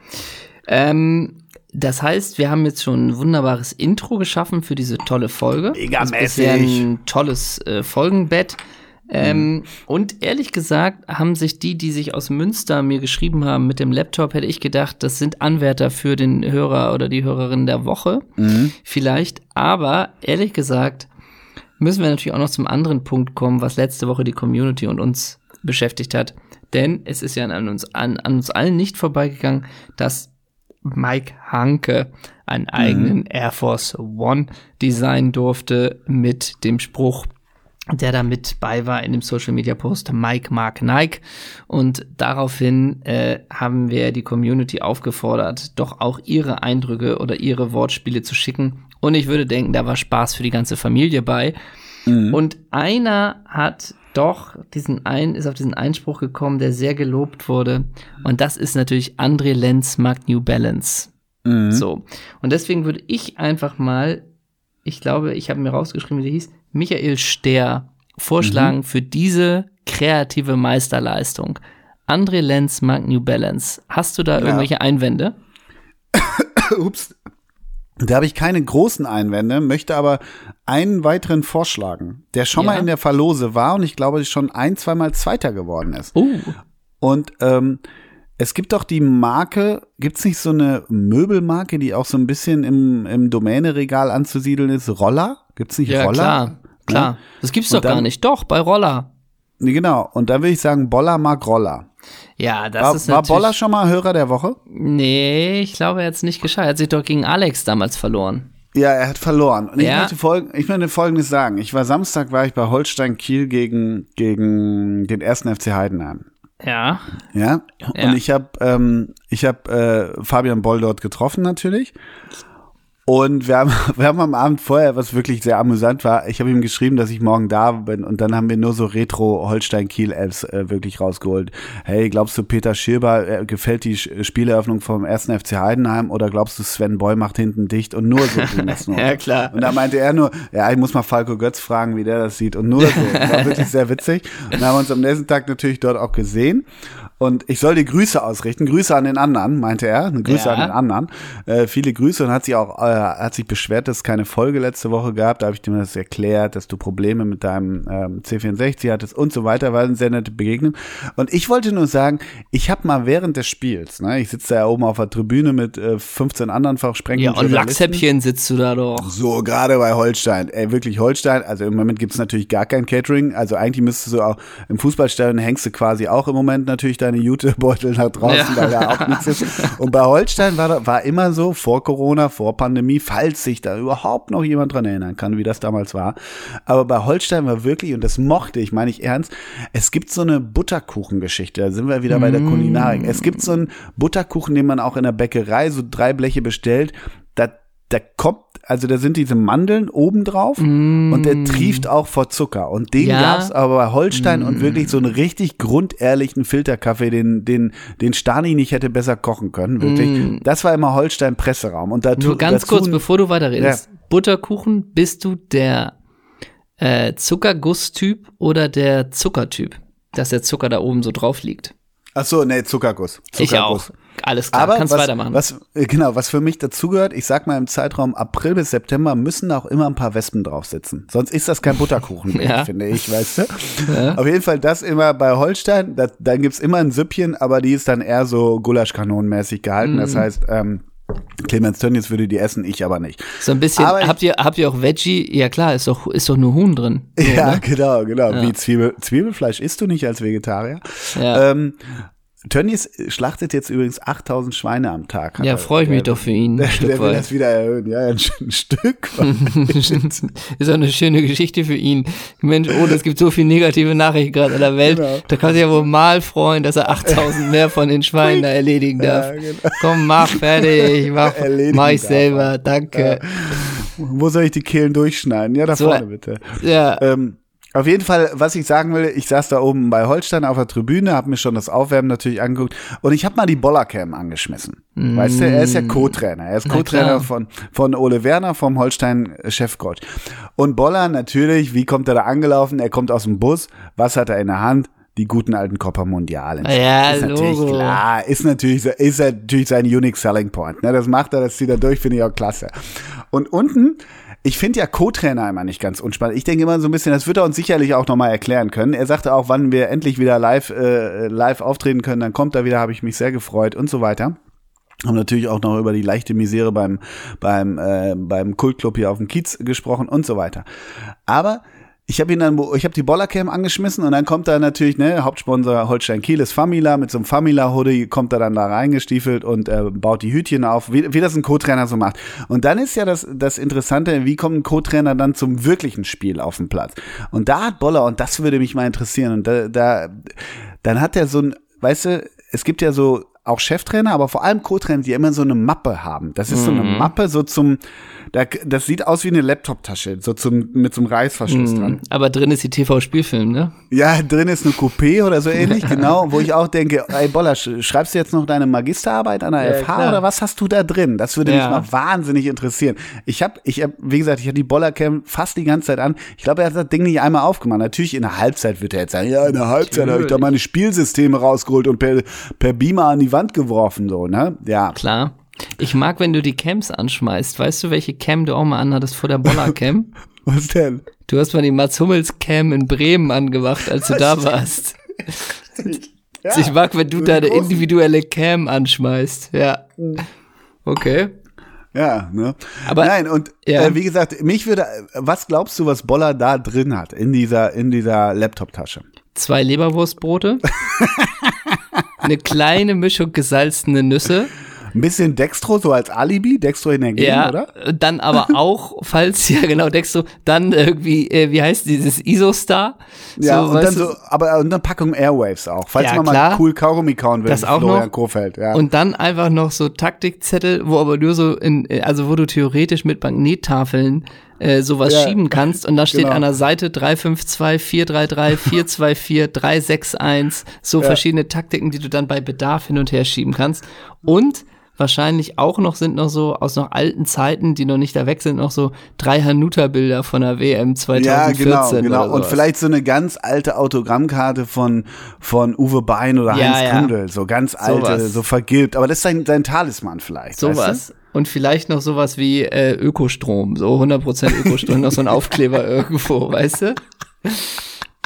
Ähm, das heißt, wir haben jetzt schon ein wunderbares Intro geschaffen für diese tolle Folge. Megamäßig. Ein tolles äh, Folgenbett. Ähm, mhm. Und ehrlich gesagt haben sich die, die sich aus Münster mir geschrieben haben mit dem Laptop, hätte ich gedacht, das sind Anwärter für den Hörer oder die Hörerin der Woche. Mhm. Vielleicht. Aber ehrlich gesagt müssen wir natürlich auch noch zum anderen Punkt kommen, was letzte Woche die Community und uns beschäftigt hat. Denn es ist ja an uns, an, an uns allen nicht vorbeigegangen, dass Mike Hanke einen eigenen mhm. Air Force One designen durfte mit dem Spruch der da mit bei war in dem Social Media Post Mike Mark Nike und daraufhin äh, haben wir die Community aufgefordert, doch auch ihre Eindrücke oder ihre Wortspiele zu schicken und ich würde denken, da war Spaß für die ganze Familie bei mhm. und einer hat doch diesen ein ist auf diesen Einspruch gekommen, der sehr gelobt wurde und das ist natürlich André Lenz mag New Balance. Mhm. So und deswegen würde ich einfach mal ich glaube, ich habe mir rausgeschrieben, wie der hieß, Michael Stehr vorschlagen mhm. für diese kreative Meisterleistung. André Lenz mag New Balance. Hast du da ja. irgendwelche Einwände? Ups. Da habe ich keine großen Einwände, möchte aber einen weiteren vorschlagen, der schon ja. mal in der Verlose war und ich glaube, schon ein, zweimal Zweiter geworden ist. Uh. Und ähm, es gibt doch die Marke, gibt es nicht so eine Möbelmarke, die auch so ein bisschen im, im Domäneregal anzusiedeln ist? Roller? Gibt es nicht ja, Roller? Klar, klar. Ja? Das gibt's doch dann, gar nicht. Doch, bei Roller. Genau. Und dann würde ich sagen, Boller mag Roller. Ja, das war, ist War Boller schon mal Hörer der Woche? Nee, ich glaube, er hat es nicht geschafft. Er hat sich doch gegen Alex damals verloren. Ja, er hat verloren. Und ja. ich, möchte folg ich möchte Folgendes sagen. Ich war Samstag, war ich bei Holstein Kiel gegen, gegen den ersten FC Heidenheim. Ja. Ja. Und ja. ich habe ähm, ich habe äh, Fabian Boll dort getroffen natürlich. Und wir haben, wir haben am Abend vorher, was wirklich sehr amüsant war, ich habe ihm geschrieben, dass ich morgen da bin und dann haben wir nur so Retro-Holstein-Kiel-Apps äh, wirklich rausgeholt. Hey, glaubst du, Peter Schirber äh, gefällt die Spieleröffnung vom 1. FC Heidenheim oder glaubst du, Sven Boy macht hinten dicht und nur so ja, klar. Und da meinte er nur, ja, ich muss mal Falco Götz fragen, wie der das sieht und nur so. Das war wirklich sehr witzig. Und dann haben wir uns am nächsten Tag natürlich dort auch gesehen und ich soll dir Grüße ausrichten. Grüße an den anderen, meinte er. Grüße ja. an den anderen. Äh, viele Grüße und hat sich auch, äh, hat sich beschwert, dass es keine Folge letzte Woche gab. Da habe ich dir das erklärt, dass du Probleme mit deinem ähm, C64 hattest und so weiter. War eine sehr nette Begegnung. Und ich wollte nur sagen, ich habe mal während des Spiels, ne, ich sitze da oben auf der Tribüne mit äh, 15 anderen Fachsprengern. Ja, und Lachshäppchen sitzt du da doch. So, gerade bei Holstein. Ey, wirklich Holstein. Also im Moment gibt es natürlich gar kein Catering. Also eigentlich müsstest du auch im Fußballstadion hängst du quasi auch im Moment natürlich deine Jutebeutel nach draußen, ja. weil da auch nichts ist. Und bei Holstein war, war immer so, vor Corona, vor Pandemie, falls sich da überhaupt noch jemand dran erinnern kann, wie das damals war. Aber bei Holstein war wirklich, und das mochte ich, meine ich ernst, es gibt so eine Butterkuchengeschichte, da sind wir wieder bei der mm. Kulinarik. Es gibt so einen Butterkuchen, den man auch in der Bäckerei so drei Bleche bestellt, da, da kommt also da sind diese Mandeln oben drauf mm. und der trieft auch vor Zucker. Und den ja. gab's aber bei Holstein mm. und wirklich so einen richtig grundehrlichen Filterkaffee, den, den, den Stani nicht hätte besser kochen können, wirklich. Mm. Das war immer Holstein Presseraum. Und da Nur ganz kurz, bevor du weiterredest. Ja. Butterkuchen, bist du der äh, Zuckerguss-Typ oder der Zuckertyp? Dass der Zucker da oben so drauf liegt. Ach so, nee, Zuckerguss. Zuckerguss. Ich auch. Alles klar, Aber kannst was, weitermachen. Was, äh, genau, was für mich dazugehört, ich sag mal im Zeitraum April bis September müssen auch immer ein paar Wespen drauf sitzen. Sonst ist das kein Butterkuchen mehr, ja. finde ich, weißt du? Ja. Auf jeden Fall das immer bei Holstein, das, dann gibt's immer ein Süppchen, aber die ist dann eher so Gulaschkanonenmäßig gehalten. Mm. Das heißt, ähm, Clemens Tönnies würde die essen, ich aber nicht. So ein bisschen, aber habt ihr, habt ihr auch Veggie? Ja klar, ist doch, ist doch nur Huhn drin. So, ja, ne? genau, genau. Ja. Wie Zwiebel, Zwiebelfleisch isst du nicht als Vegetarier. Ja. Ähm, Tönnies schlachtet jetzt übrigens 8000 Schweine am Tag. Ja, freue ich mich doch für ihn. Der, der will das wieder erhöhen. Ja, ein, ein Stück. ist auch eine schöne Geschichte für ihn. Mensch, oh, es gibt so viele negative Nachrichten gerade in der Welt. Genau. Da kann sich ja wohl mal freuen, dass er 8000 mehr von den Schweinen da erledigen darf. Ja, genau. Komm, mach fertig. Mach, mach ich selber. Danke. Ja. Wo soll ich die Kehlen durchschneiden? Ja, da so, vorne bitte. Ja. Ähm, auf jeden Fall, was ich sagen will, ich saß da oben bei Holstein auf der Tribüne, habe mir schon das Aufwärmen natürlich angeguckt und ich habe mal die Bollercam angeschmissen. Mm. Weißt du, er ist ja Co-Trainer. Er ist Co-Trainer von, von Ole Werner, vom Holstein-Chefcoach. Und Boller natürlich, wie kommt er da angelaufen? Er kommt aus dem Bus. Was hat er in der Hand? die guten alten Copper Mundial. Ja, ist natürlich Logo. klar, ist natürlich, ist natürlich sein unique selling point. Ne? Das macht er, das zieht er durch, finde ich auch klasse. Und unten ich finde ja Co-Trainer immer nicht ganz unspannend. Ich denke immer so ein bisschen, das wird er uns sicherlich auch nochmal erklären können. Er sagte auch, wann wir endlich wieder live, äh, live auftreten können, dann kommt er wieder, habe ich mich sehr gefreut und so weiter. Haben natürlich auch noch über die leichte Misere beim, beim, äh, beim Kultclub hier auf dem Kiez gesprochen und so weiter. Aber ich habe ihn dann, ich habe die Bollercam angeschmissen und dann kommt da natürlich, ne, Hauptsponsor Holstein Kiel ist Famila, mit so einem Famila-Hoodie kommt er dann da reingestiefelt und äh, baut die Hütchen auf, wie, wie das ein Co-Trainer so macht. Und dann ist ja das, das Interessante, wie kommt ein Co-Trainer dann zum wirklichen Spiel auf den Platz? Und da hat Boller, und das würde mich mal interessieren, und da, da dann hat er so ein, weißt du, es gibt ja so auch Cheftrainer, aber vor allem Co-Trainer, die immer so eine Mappe haben. Das ist so eine mhm. Mappe so zum, das sieht aus wie eine Laptop-Tasche, so zum, mit so einem Reißverschluss mm, dran. Aber drin ist die TV-Spielfilm, ne? Ja, drin ist eine Coupé oder so ähnlich, genau, wo ich auch denke, ey Boller, schreibst du jetzt noch deine Magisterarbeit an der ja, FH klar. oder was hast du da drin? Das würde ja. mich mal wahnsinnig interessieren. Ich habe, ich hab, wie gesagt, ich hatte die Bollercam fast die ganze Zeit an. Ich glaube, er hat das Ding nicht einmal aufgemacht. Natürlich in der Halbzeit wird er jetzt sagen, ja, in der Halbzeit habe ich da meine Spielsysteme rausgeholt und per, per Beamer an die Wand geworfen, so, ne? Ja. Klar. Ich mag, wenn du die Cams anschmeißt. Weißt du, welche Cam du auch mal anhattest vor der Boller-Cam? Was denn? Du hast mal die Mats Hummels Cam in Bremen angemacht, als du da warst. Ja, ich mag, wenn du deine individuelle Cam anschmeißt. Ja. Okay. Ja, ne? Aber nein, und ja. äh, wie gesagt, mich würde, was glaubst du, was Boller da drin hat in dieser in dieser Laptop-Tasche? Zwei Leberwurstbrote, eine kleine Mischung gesalzene Nüsse, ein bisschen Dextro, so als Alibi, Dextro Energie, ja, oder? Dann aber auch, falls, ja genau, Dextro, dann irgendwie, äh, wie heißt dieses Isostar? Ja, so, und dann so, aber und dann Packung Airwaves auch, falls ja, man klar, mal cool Kaugummi kauen will, das auch Florian noch. Kofeld, ja. Und dann einfach noch so Taktikzettel, wo aber nur so in, also wo du theoretisch mit Magnettafeln äh, sowas ja. schieben kannst und da steht genau. an der Seite 352, 433, 424, 361, so ja. verschiedene Taktiken, die du dann bei Bedarf hin und her schieben kannst. Und wahrscheinlich auch noch sind noch so aus noch alten Zeiten, die noch nicht da weg sind, noch so drei Hanuta-Bilder von der WM 2014. Ja, genau, genau. Und vielleicht so eine ganz alte Autogrammkarte von, von Uwe Bein oder ja, Heinz ja. Kundel, so ganz alte, so, so vergilbt. Aber das ist sein, sein Talisman vielleicht. Sowas. Und vielleicht noch sowas wie äh, Ökostrom, so 100% Ökostrom, noch so ein Aufkleber irgendwo, weißt du?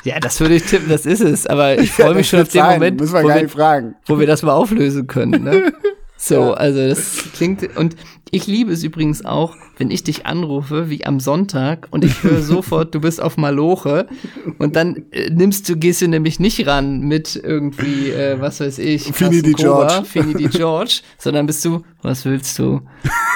Ja, das würde ich tippen, das ist es. Aber ich freue mich ja, schon auf den sein. Moment, wo, wir, wo wir das mal auflösen können. Ne? So, ja. also das klingt und ich liebe es übrigens auch, wenn ich dich anrufe, wie am Sonntag und ich höre sofort, du bist auf Maloche und dann äh, nimmst du, gehst du nämlich nicht ran mit irgendwie, äh, was weiß ich, Fini die George, Fini die George, sondern bist du, was willst du?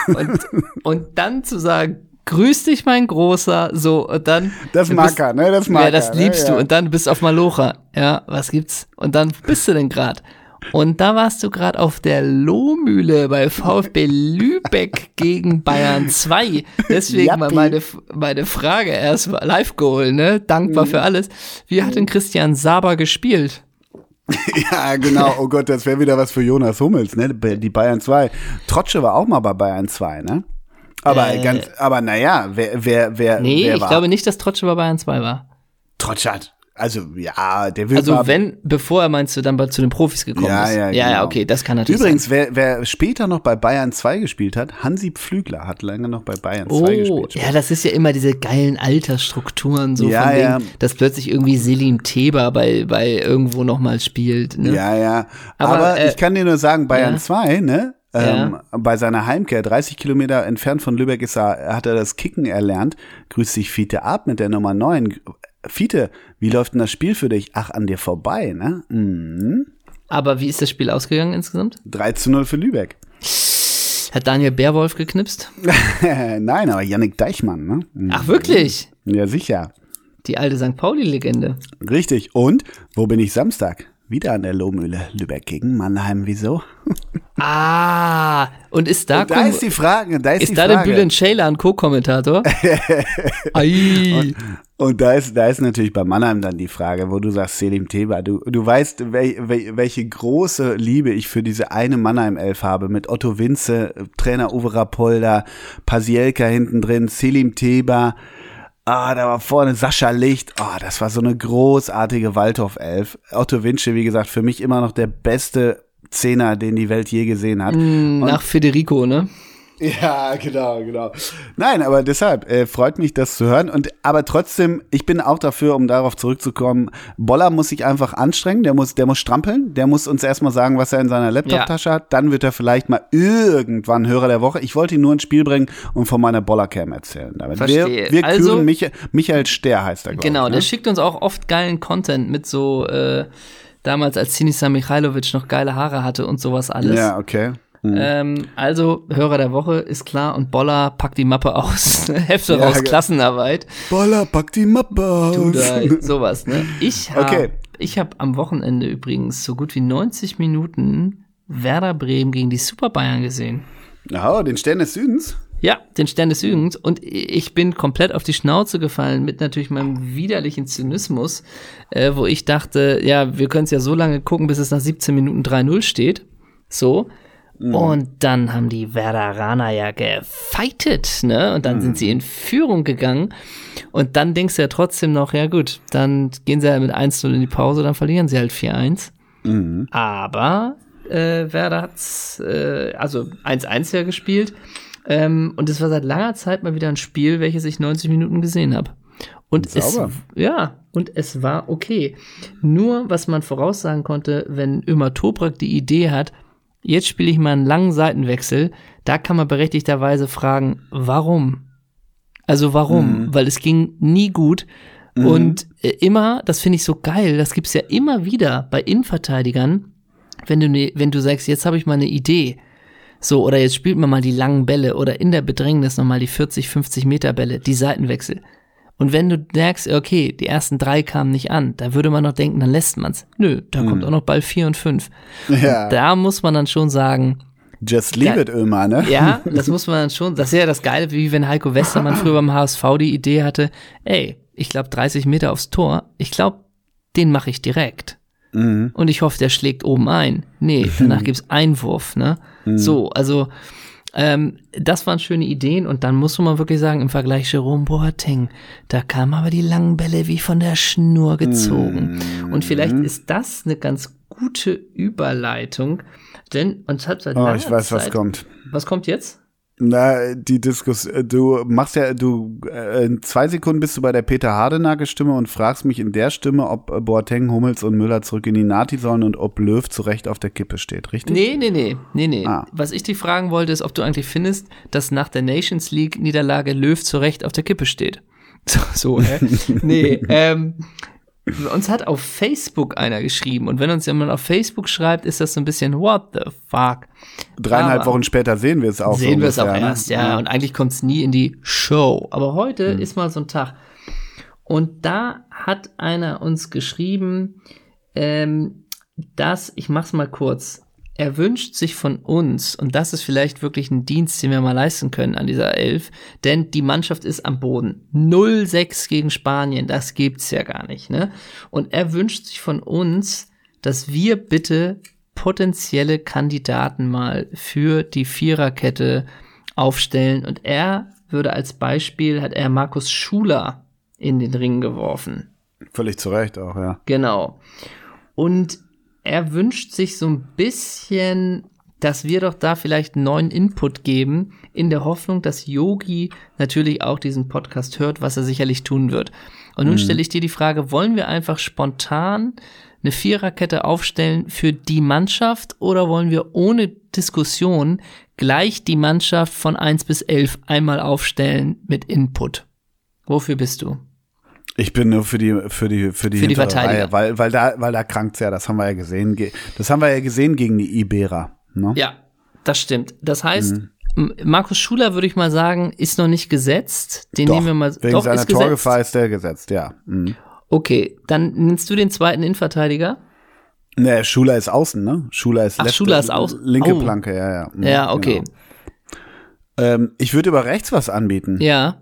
Und, und dann zu sagen, grüß dich, mein Großer, so, und dann. Das mag er, ne, das mag er. Ja, das liebst ne? du, und dann bist du auf Malocha, ja, was gibt's? Und dann bist du denn grad? Und da warst du gerade auf der Lohmühle bei VfB Lübeck gegen Bayern 2. Deswegen mal meine, meine Frage erstmal Live-Goal, ne? Dankbar mhm. für alles. Wie hat denn Christian Saber gespielt? ja, genau. Oh Gott, das wäre wieder was für Jonas Hummels, ne? Die Bayern 2. Trotsche war auch mal bei Bayern 2, ne? Aber äh, ganz, aber naja, wer, wer, wer, nee, wer ich glaube nicht, dass Trotsche bei Bayern 2 war. Trotsche hat also ja, der will. Also wenn, bevor er meinst du dann bei, zu den Profis gekommen ja, ist. Ja, ja, genau. ja, okay, das kann natürlich Übrigens, sein. wer, wer später noch bei Bayern 2 gespielt hat, Hansi Pflügler hat lange noch bei Bayern 2 oh, gespielt. Ja, das ist ja immer diese geilen Altersstrukturen, so ja, von ja. Ding, dass plötzlich irgendwie Selim Teber bei, bei irgendwo nochmal spielt. Ne? Ja, ja. Aber, Aber äh, ich kann dir nur sagen, Bayern ja. 2, ne? Ähm, ja. Bei seiner Heimkehr, 30 Kilometer entfernt von Lübeck, ist er, hat er das Kicken erlernt. Grüß dich Fiete ab mit der Nummer 9. Fiete, wie läuft denn das Spiel für dich? Ach, an dir vorbei, ne? Mhm. Aber wie ist das Spiel ausgegangen insgesamt? 3 zu 0 für Lübeck. Hat Daniel Bärwolf geknipst? Nein, aber Yannick Deichmann, ne? Mhm. Ach, wirklich? Ja, sicher. Die alte St. Pauli-Legende. Richtig. Und wo bin ich Samstag? Wieder an der Lohmühle Lübeck gegen Mannheim. Wieso? ah, und ist da. Und da ist die Frage. Da ist, ist die da Frage. der Bülent Ceylan Co-Kommentator? und, und da ist, da ist natürlich bei Mannheim dann die Frage, wo du sagst, Selim Teba, du, du weißt, wel, wel, welche große Liebe ich für diese eine Mannheim-Elf habe, mit Otto Winze, Trainer Uwe Rapolda, Pasielka hinten drin, Selim Teba, Ah, da war vorne Sascha Licht. Ah, das war so eine großartige Waldhof-Elf. Otto Winche, wie gesagt, für mich immer noch der beste Zehner, den die Welt je gesehen hat. Mm, nach Federico, ne? Ja, genau, genau. Nein, aber deshalb äh, freut mich, das zu hören. Und aber trotzdem, ich bin auch dafür, um darauf zurückzukommen. Boller muss sich einfach anstrengen. Der muss, der muss strampeln. Der muss uns erstmal sagen, was er in seiner Laptop-Tasche ja. hat. Dann wird er vielleicht mal irgendwann Hörer der Woche. Ich wollte ihn nur ins Spiel bringen und von meiner Bollercam erzählen. Damit Verstehe. Wir, wir also, küren Michael, Michael Ster heißt er. Genau, ich, ne? der schickt uns auch oft geilen Content mit so äh, damals, als Sinisa Michailovic noch geile Haare hatte und sowas alles. Ja, okay. Mhm. Ähm, also, Hörer der Woche ist klar und Boller packt die Mappe aus. Hefte Ja, raus, Klassenarbeit. Boller, pack die Mappe aus. Du sowas, ne? Ich habe Okay. ich hab am Wochenende übrigens so gut wie 90 Minuten Werder Bremen gegen die Super Bayern gesehen. Ja, den Stern des Südens. Ja, den Stern des Südens. Und ich bin komplett auf die Schnauze gefallen mit natürlich meinem widerlichen Zynismus, äh, wo ich dachte, ja, wir können es ja so lange gucken, bis es nach 17 Minuten 3-0 steht. So. Und dann haben die Werderaner ja gefightet, ne? Und dann sind sie in Führung gegangen. Und dann denkst du ja trotzdem noch, ja gut, dann gehen sie ja mit 1-0 in die Pause, dann verlieren sie halt 4-1. Aber äh, Werder hat's, äh, also 1-1 ja gespielt. Ähm, und es war seit langer Zeit mal wieder ein Spiel, welches ich 90 Minuten gesehen habe. Und es, Sauber. ja, und es war okay. Nur, was man voraussagen konnte, wenn Ömer Toprak die Idee hat, jetzt spiele ich mal einen langen Seitenwechsel, da kann man berechtigterweise fragen, warum? Also warum? Weil es ging nie gut. Und äh, immer, das finde ich so geil, das gibt's ja immer wieder bei Innenverteidigern, wenn du, ne, wenn du sagst, jetzt habe ich mal eine Idee. So, oder jetzt spielt man mal die langen Bälle oder in der Bedrängnis nochmal die 40, 50 Meter Bälle, die Seitenwechsel. Und wenn du merkst, okay, die ersten drei kamen nicht an, da würde man noch denken, dann lässt man's. Nö, da kommt auch noch Ball vier und fünf. Ja. Da muss man dann schon sagen, Just leave Ja. it, Ömer, ne? ja, das muss man dann schon, das ist ja das Geile, wie wenn Heiko Westermann früher beim HSV die Idee hatte, ey, ich glaube 30 Meter aufs Tor, ich glaube, den mache ich direkt. Und ich hoffe, der schlägt oben ein. Nee, danach gibt's Einwurf, ne? So, also ähm, das waren schöne Ideen und dann muss man wirklich sagen, im Vergleich Jerome Boateng, da kamen aber die langen Bälle wie von der Schnur gezogen. Und vielleicht ist das eine ganz gute Überleitung, denn uns hat seit Oh, ich weiß, was Zeit, kommt. Was kommt jetzt? Na, die Diskussion, du machst ja, du, äh, in zwei Sekunden bist du bei der Peter Hardenagel Stimme und fragst mich in der Stimme, ob äh, Boateng, Hummels und Müller zurück in die Nati sollen und ob Löw zu Recht auf der Kippe steht, richtig? Nee, nee, nee, nee, nee. Ah. Was ich dich fragen wollte, ist, ob du eigentlich findest, dass nach der Nations League Niederlage Löw zu Recht auf der Kippe steht. So, so hä? nee, ähm, uns hat auf Facebook einer geschrieben und wenn uns jemand auf Facebook schreibt, ist das so ein bisschen what the fuck. Dreieinhalb Aber- Wochen später sehen wir es auch. Sehen so wir es auch ne? erst, ja. Und eigentlich kommt es nie in die Show. Aber heute ist mal so ein Tag. Und da hat einer uns geschrieben, ähm, dass, ich mach's mal kurz, er wünscht sich von uns, und das ist vielleicht wirklich ein Dienst, den wir mal leisten können an dieser Elf, denn die Mannschaft ist am Boden. 0-6 gegen Spanien, das gibt's ja gar nicht, ne? Und er wünscht sich von uns, dass wir bitte potenzielle Kandidaten mal für die Viererkette aufstellen. Und er würde als Beispiel, hat er Markus Schuler in den Ring geworfen. Völlig zu Recht auch, ja. Genau. Und er wünscht sich so ein bisschen, dass wir doch da vielleicht einen neuen Input geben, in der Hoffnung, dass Yogi natürlich auch diesen Podcast hört, was er sicherlich tun wird. Und nun stelle ich dir die Frage, wollen wir einfach spontan eine Viererkette aufstellen für die Mannschaft oder wollen wir ohne Diskussion gleich die Mannschaft von 1 bis 11 einmal aufstellen mit Input? Wofür bist du? Ich bin nur für die für die für die, Für die Verteidiger. Reihe, weil weil da weil da krankt's ja, das haben wir ja gesehen. Ge- Das haben wir ja gesehen gegen die Iberer, ne? Ja, das stimmt. Das heißt, M- Markus Schuler, würde ich mal sagen, ist noch nicht gesetzt. Den Doch, nehmen wir mal. wegen doch, seiner ist gesetzt. Torgefahr ist der gesetzt, ja. Mhm. Okay, dann nimmst du den zweiten Innenverteidiger. Ne, Schuler ist außen, ne? Schuler ist Ach, letzte- Schuler ist außen. Linke Oh. Planke, ja, ja. Mhm, Ja, okay. Genau. Ähm, ich würde über rechts was anbieten. Ja.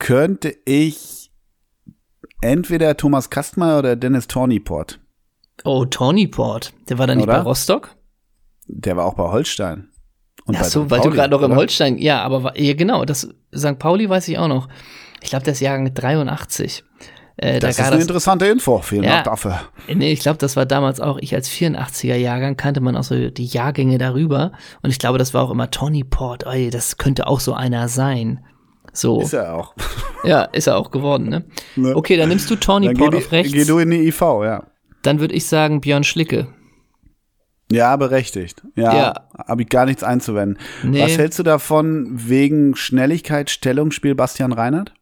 Könnte ich entweder Thomas Kastmeier oder Dennis Torniport. Oh, Tony Port. Der war da nicht bei Rostock? Der war auch bei Holstein. Und Ach so, weil du Pauli, gerade noch im? Holstein. Ja, aber ja, genau. Das St. Pauli weiß ich auch noch. Ich glaube, der ist Jahrgang 83. Äh, das da ist eine das, interessante Info. Vielen ja, Dank dafür. Nee, ich glaube, das war damals auch, ich als 84er-Jahrgang kannte man auch so die Jahrgänge darüber. Und ich glaube, das war auch immer Tony Port. Ey, das könnte auch so einer sein. So. Ist er auch. Ja, ist er auch geworden, ne? ne? Okay, dann nimmst du Tony dann Port auf rechts. Geh du in die IV, ja. Dann würde ich sagen Björn Schlicke. Ja, berechtigt. Ja, ja. habe ich gar nichts einzuwenden. Nee. Was hältst du davon wegen Schnelligkeit, Stellungsspiel Bastian Reinhardt?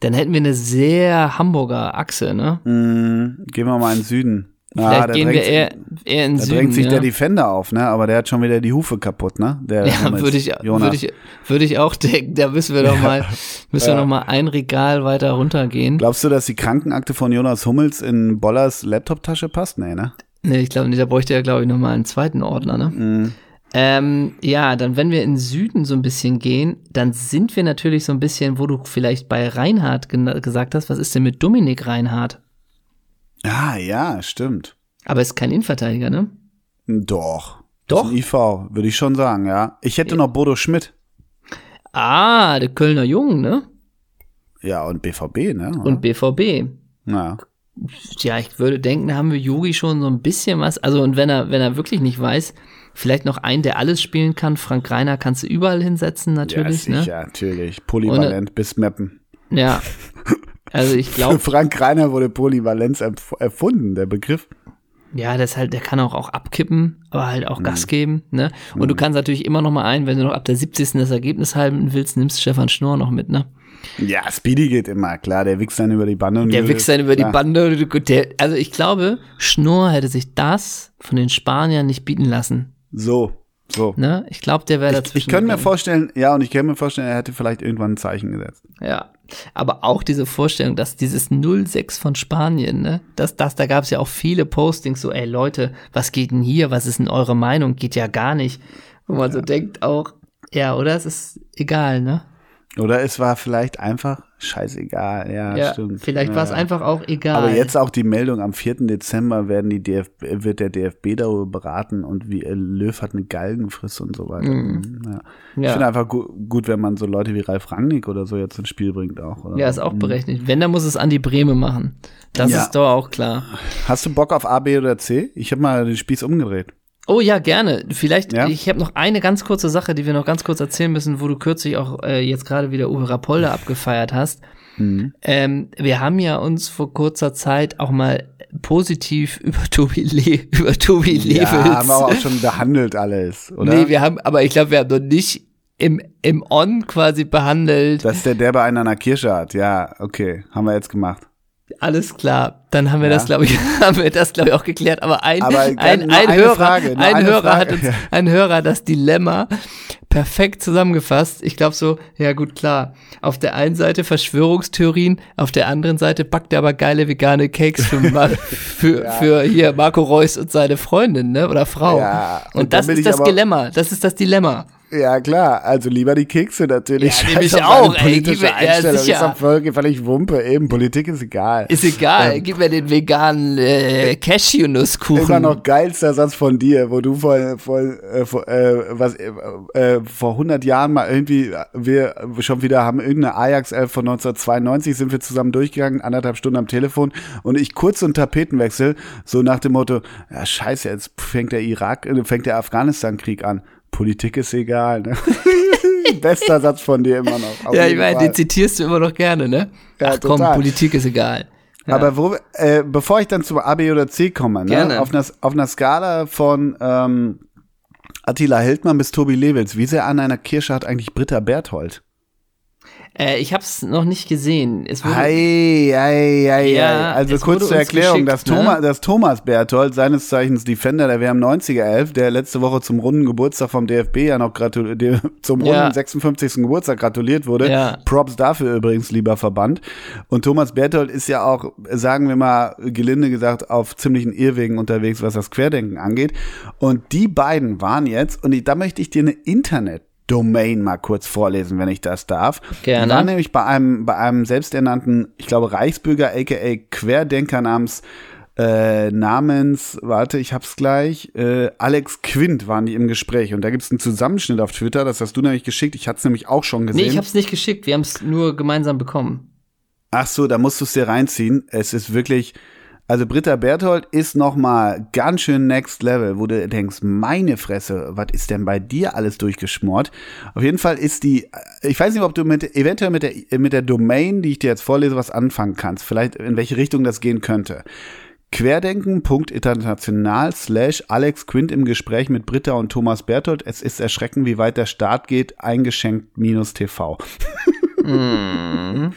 Dann hätten wir eine sehr Hamburger Achse, ne? Mm, gehen wir mal in den Süden. Vielleicht ah, gehen wir eher, eher in den Süden. Da drängt sich ja. der Defender auf, ne? Aber der hat schon wieder die Hufe kaputt, ne? Der ja, würde ich, würde ich, würde ich auch denken. Da müssen wir doch mal, müssen ja. wir noch mal ein Regal weiter runtergehen. Glaubst du, dass die Krankenakte von Jonas Hummels in Bollers Laptoptasche passt? Nee, ne? Nee, ich glaube nicht. Da bräuchte er, glaube ich, noch mal einen zweiten Ordner, ne? Mm. Ähm, ja, dann, wenn wir in Süden so ein bisschen gehen, dann sind wir natürlich so ein bisschen, wo du vielleicht bei Reinhardt gesagt hast, was ist denn mit Dominik Reinhardt? Ah, ja, stimmt. Aber ist kein Innenverteidiger, ne? Doch. Doch. IV, würde ich schon sagen, ja. Ich hätte ja. noch Bodo Schmidt. Ah, der Kölner Jungen, ne? Ja, und BVB, ne? Oder? Und BVB. Ja. Ja, ich würde denken, da haben wir Yogi schon so ein bisschen was. Also, und wenn er, wenn er wirklich nicht weiß, Vielleicht noch einen, der alles spielen kann. Frank Reiner kannst du überall hinsetzen, natürlich. Ja, ne? sicher, ne? natürlich. Polyvalent Und, bis Mappen. Ja. Also ich glaube. Frank Reiner wurde Polyvalenz erfunden, der Begriff. Ja, das halt, der kann auch, auch abkippen, aber halt auch mhm. Gas geben, ne? Und mhm. du kannst natürlich immer noch mal ein, wenn du noch ab der 70. das Ergebnis halten willst, nimmst Stefan Schnorr noch mit, ne? Ja, Speedy geht immer, klar, der wichst dann über die Bande. Und der wichst dann über klar. die Bande. Der, also ich glaube, Schnorr hätte sich das von den Spaniern nicht bieten lassen. So, so. Ne? Ich glaube, der wäre dazwischen. Ich, ich könnte mir vorstellen, ja, und ich kann mir vorstellen, er hätte vielleicht irgendwann ein Zeichen gesetzt. Ja. Aber auch diese Vorstellung, dass dieses 06 von Spanien, ne, das, das, da gab es ja auch viele Postings, so, ey Leute, was geht denn hier? Was ist denn eure Meinung? Geht ja gar nicht. Wo man ja. so denkt auch, ja, oder? Es ist egal, ne? Oder es war vielleicht einfach scheißegal. Ja, ja stimmt. Vielleicht ja. war es einfach auch egal. Aber jetzt auch die Meldung, am 4. Dezember werden die DFB, wird der DFB darüber beraten und wie äh, Löw hat eine Galgenfrist und so weiter. Mhm. Ja. Ich finde einfach gu gut, wenn man so Leute wie Ralf Rangnick oder so jetzt ins Spiel bringt auch. Oder? Ja, ist auch mhm. berechtigt. Wenn, dann muss es Andi Breme machen. Das ist doch auch klar. Hast du Bock auf A, B oder C? Ich habe mal den Spieß umgedreht. Oh ja, gerne. Vielleicht, ja? ich habe noch eine ganz kurze Sache, die wir noch ganz kurz erzählen müssen, wo du kürzlich auch äh, jetzt gerade wieder Uwe Rapolda abgefeiert hast. Mhm. Ähm, wir haben ja uns vor kurzer Zeit auch mal positiv über Tobi, Le über Tobi Levels. Ja, haben wir auch schon behandelt alles, oder? Nee, wir haben, aber ich glaube, wir haben noch nicht im, im On quasi behandelt. Dass der der bei einer an der Kirsche hat. Ja, okay. Haben wir jetzt gemacht. Alles klar, dann haben wir ja. das, glaube ich, haben wir das, glaube ich, auch geklärt. Aber ein, Aber ein, ein, ein Hörer, Frage, ein Hörer Frage. hat uns, ein Hörer das Dilemma perfekt zusammengefasst. Ich glaube so, ja gut, klar. Auf der einen Seite Verschwörungstheorien, auf der anderen Seite backt er aber geile vegane Cakes für, für, ja. für hier Marco Reus und seine Freundin, ne, oder Frau. Ja, und, und das ist das Dilemma. Das ist das Dilemma. Ja, klar. Also lieber die Kekse natürlich. Ja, ich auch, ey. Politische mir, Einstellung ja, ist am völlig Wumpe. Eben, Politik ist egal. Ist egal. Ähm, Gib mir den veganen äh, Cashew-Nusskuchen. Immer noch geilster Satz von dir, wo du vor, vor, äh, vor, äh, was, äh, äh vor 100 Jahren mal irgendwie, wir schon wieder haben irgendeine Ajax-Elf von 1992 sind wir zusammen durchgegangen, anderthalb Stunden am Telefon und ich kurz so einen Tapetenwechsel, so nach dem Motto, ja scheiße, jetzt fängt der Irak, äh, fängt der Afghanistan-Krieg an Politik ist egal, ne? Bester Satz von dir immer noch. Ja, ich meine, den zitierst du immer noch gerne, ne? Ja, Ach komm, Politik ist egal. Ja. Aber wo, äh, bevor ich dann zu A, B oder C komme, ne? Auf, einer, auf einer Skala von ähm, Attila Hildmann bis Tobi Lewitz, wie sehr an einer Kirsche hat eigentlich Britta Berthold? Äh, ich habe es noch nicht gesehen. Es wurde, ei, ei, ei, ja, Also kurz zur Erklärung, dass, ne? Thomas, dass Thomas Berthold, seines Zeichens Defender der WM 90er 11, der letzte Woche zum runden Geburtstag vom DFB ja noch gratuliert, zum runden ja. 56. Geburtstag gratuliert wurde. Ja. Props dafür übrigens, lieber Verband. Und Thomas Berthold ist ja auch, sagen wir mal, gelinde gesagt, auf ziemlichen Irrwegen unterwegs, was das Querdenken angeht. Und die beiden waren jetzt, und da möchte ich dir eine Internet Domain mal kurz vorlesen, wenn ich das darf. Gerne. Die war nämlich bei einem, bei einem selbsternannten, ich glaube, Reichsbürger, aka Querdenker namens äh, namens, warte, ich hab's gleich, äh, Alex Quint waren die im Gespräch und da gibt's einen Zusammenschnitt auf Twitter, das hast du nämlich geschickt, ich hatte es nämlich auch schon gesehen. Nee, ich hab's nicht geschickt, wir haben es nur gemeinsam bekommen. Ach so, da musst du es dir reinziehen. Es ist wirklich, also Britta Berthold ist noch mal ganz schön next level, wo du denkst, meine Fresse, was ist denn bei dir alles durchgeschmort? Auf jeden Fall ist die, ich weiß nicht, ob du mit, eventuell mit der, mit der Domain, die ich dir jetzt vorlese, was anfangen kannst. Vielleicht in welche Richtung das gehen könnte. Querdenken.international slash Alex Quint im Gespräch mit Britta und Thomas Berthold. Es ist erschreckend, wie weit der Start geht. Eingeschenkt minus TV. mm.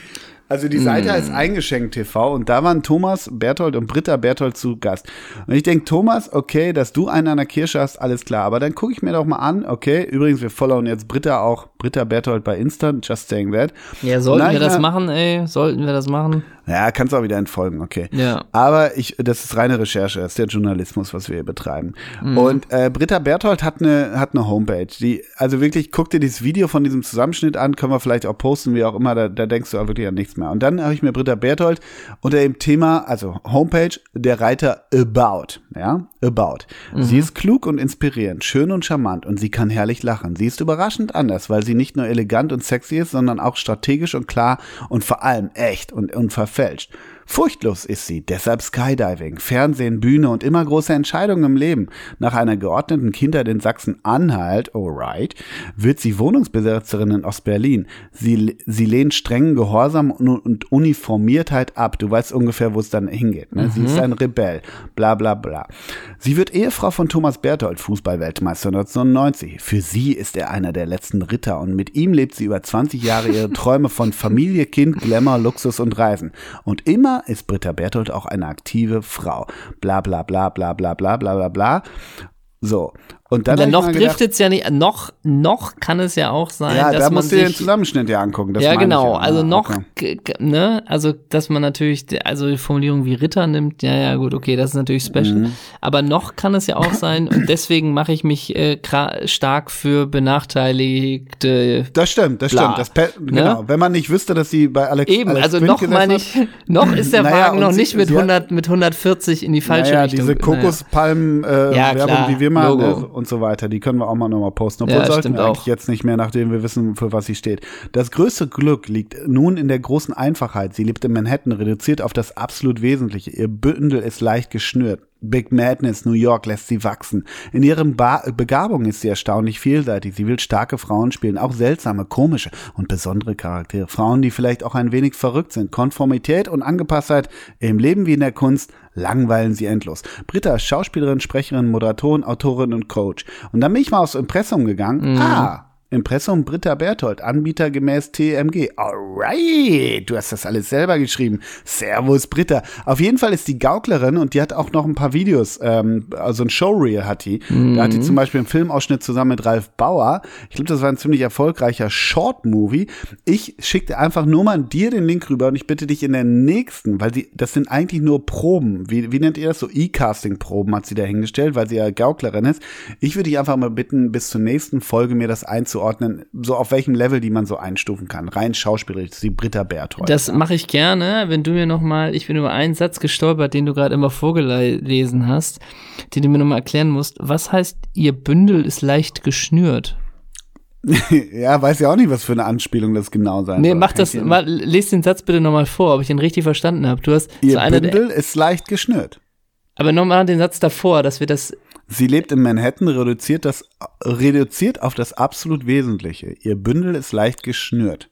Also die Seite mm. heißt Eingeschenkt TV und da waren Thomas Berthold und Britta Berthold zu Gast. Und ich denke, Thomas, okay, dass du einen an der Kirsche hast, alles klar. Aber dann gucke ich mir doch mal an, okay, übrigens, wir followen jetzt Britta auch, Britta Berthold bei Insta, just saying that. Ja, sollten wir das machen, ey? Sollten wir das machen? Ja, kannst auch wieder entfolgen, okay. Ja. Aber ich, das ist reine Recherche, das ist der Journalismus, was wir hier betreiben. Mhm. Und äh, Britta Berthold hat eine hat eine Homepage, die also wirklich guck dir dieses Video von diesem Zusammenschnitt an, können wir vielleicht auch posten, wie auch immer, da, da denkst du auch wirklich an nichts mehr. Und dann habe ich mir Britta Berthold unter dem Thema, also Homepage, der Reiter About, ja, About. Mhm. Sie ist klug und inspirierend, schön und charmant und sie kann herrlich lachen. Sie ist überraschend anders, weil sie nicht nur elegant und sexy ist, sondern auch strategisch und klar und vor allem echt und unverfälscht verfälscht. Furchtlos ist sie, deshalb Skydiving, Fernsehen, Bühne und immer große Entscheidungen im Leben. Nach einer geordneten Kindheit in Sachsen-Anhalt, alright, wird sie Wohnungsbesitzerin in Ostberlin. Sie, sie lehnt strengen Gehorsam und Uniformiertheit ab. Du weißt ungefähr, wo es dann hingeht. Ne? Mhm. Sie ist ein Rebell, bla bla bla. Sie wird Ehefrau von Thomas Berthold, Fußballweltmeister 1999. Für sie ist er einer der letzten Ritter und mit ihm lebt sie über 20 Jahre ihre Träume von Familie, Kind, Glamour, Luxus und Reisen. Und immer ist Britta Berthold auch eine aktive Frau. Bla bla bla bla bla bla bla bla bla. So. Und dann ja, noch trifft es ja nicht, noch, noch kann es ja auch sein, ja, dass da musst man du dir den Zusammenschnitt ja angucken. ja, genau. Ja. Also ah, noch, okay. ne, also, dass man natürlich, also die Formulierung wie Ritter nimmt, ja, ja, gut, okay, das ist natürlich special. Mhm. Aber noch kann es ja auch sein, und deswegen mache ich mich äh, stark für benachteiligte. Das stimmt, das bla, stimmt. Das ne? genau. Wenn man nicht wüsste, dass sie bei Alex Eben, Alex also Quint noch meine ich, noch ist der naja, Wagen noch nicht mit 100, mit 140 in die falsche naja, Richtung. diese Kokospalmen-Werbung, äh, ja, die wir mal, und so weiter. Die können wir auch mal nochmal posten. Obwohl ja, sollten wir eigentlich jetzt nicht mehr, nachdem wir wissen, für was sie steht. Das größte Glück liegt nun in der großen Einfachheit. Sie lebt in Manhattan, reduziert auf das absolut Wesentliche. Ihr Bündel ist leicht geschnürt. Big Madness, New York lässt sie wachsen. In ihren ba Begabungen ist sie erstaunlich vielseitig. Sie will starke Frauen spielen, auch seltsame, komische und besondere Charaktere. Frauen, die vielleicht auch ein wenig verrückt sind. Konformität und Angepasstheit im Leben wie in der Kunst langweilen sie endlos. Britta ist Schauspielerin, Sprecherin, Moderatorin, Autorin und Coach. Und dann bin ich mal aufs Impressum gegangen. Mhm. Ah, Impressum Britta Berthold, Anbieter gemäß TMG. Alright, du hast das alles selber geschrieben. Servus Britta. Auf jeden Fall ist die Gauklerin und die hat auch noch ein paar Videos, ähm, also ein Showreel hat die. Mhm. Da hat die zum Beispiel einen Filmausschnitt zusammen mit Ralf Bauer. Ich glaube, das war ein ziemlich erfolgreicher Short-Movie. Ich schicke einfach nur mal dir den Link rüber und ich bitte dich in der nächsten, weil sie, das sind eigentlich nur Proben. Wie, wie nennt ihr das? So E-Casting-Proben hat sie da hingestellt, weil sie ja Gauklerin ist. Ich würde dich einfach mal bitten, bis zur nächsten Folge mir das einzuordnen einzuordnen, so auf welchem Level die man so einstufen kann. Rein schauspielerisch, die Britta Berthold. Das mache ich gerne, wenn du mir noch mal, ich bin über einen Satz gestolpert, den du gerade immer vorgelesen hast, den du mir noch mal erklären musst. Was heißt, ihr Bündel ist leicht geschnürt? ja, weiß ja auch nicht, was für eine Anspielung das genau sein nee, soll. Nee, mach das, mal, lest den Satz bitte nochmal vor, ob ich den richtig verstanden habe. Du hast Ihr so Bündel ist leicht geschnürt. Aber nochmal den Satz davor, dass wir das Sie lebt in Manhattan, reduziert, das, reduziert auf das absolut Wesentliche. Ihr Bündel ist leicht geschnürt.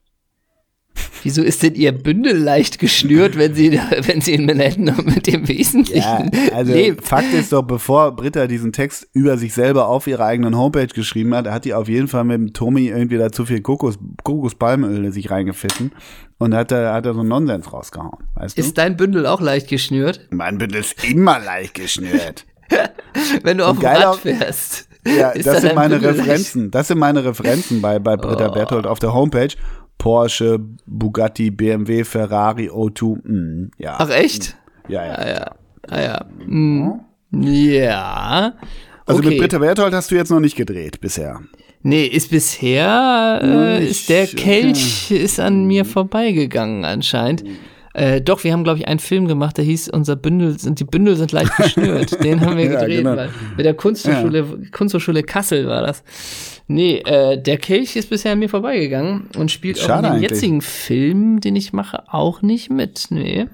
Wieso ist denn ihr Bündel leicht geschnürt, wenn sie, wenn sie in Manhattan mit dem Wesentlichen ja, also lebt? Fakt ist doch, bevor Britta diesen Text über sich selber auf ihrer eigenen Homepage geschrieben hat, hat die auf jeden Fall mit dem Tommy irgendwie da zu viel Kokos, Kokospalmöl sich reingepfiffen und hat da, hat da so einen Nonsens rausgehauen. Weißt ist du? dein Bündel auch leicht geschnürt? Mein Bündel ist immer leicht geschnürt. Wenn du auf dem Rad fährst. Ja, das sind meine Referenzen. Das sind meine Referenzen bei, bei Britta oh. Berthold auf der Homepage. Porsche, Bugatti, BMW, Ferrari, O2. Mm, ja. Ach echt? Ja, ja. Ah, ja. Ah, ja. Mm. Ja. Also okay. mit Britta Berthold hast du jetzt noch nicht gedreht bisher. Nee, ist bisher, äh, ist der Kelch okay. ist an mir vorbeigegangen anscheinend. Äh, doch, wir haben, glaube ich, einen Film gemacht, der hieß Unser Bündel sind, die Bündel sind leicht geschnürt. Den haben wir gedreht, ja, genau. mit der Kunsthochschule, ja. Kunsthochschule Kassel war das. Nee, äh, der Kelch ist bisher an mir vorbeigegangen und spielt Schade auch in dem jetzigen Film, den ich mache, auch nicht mit. Nee.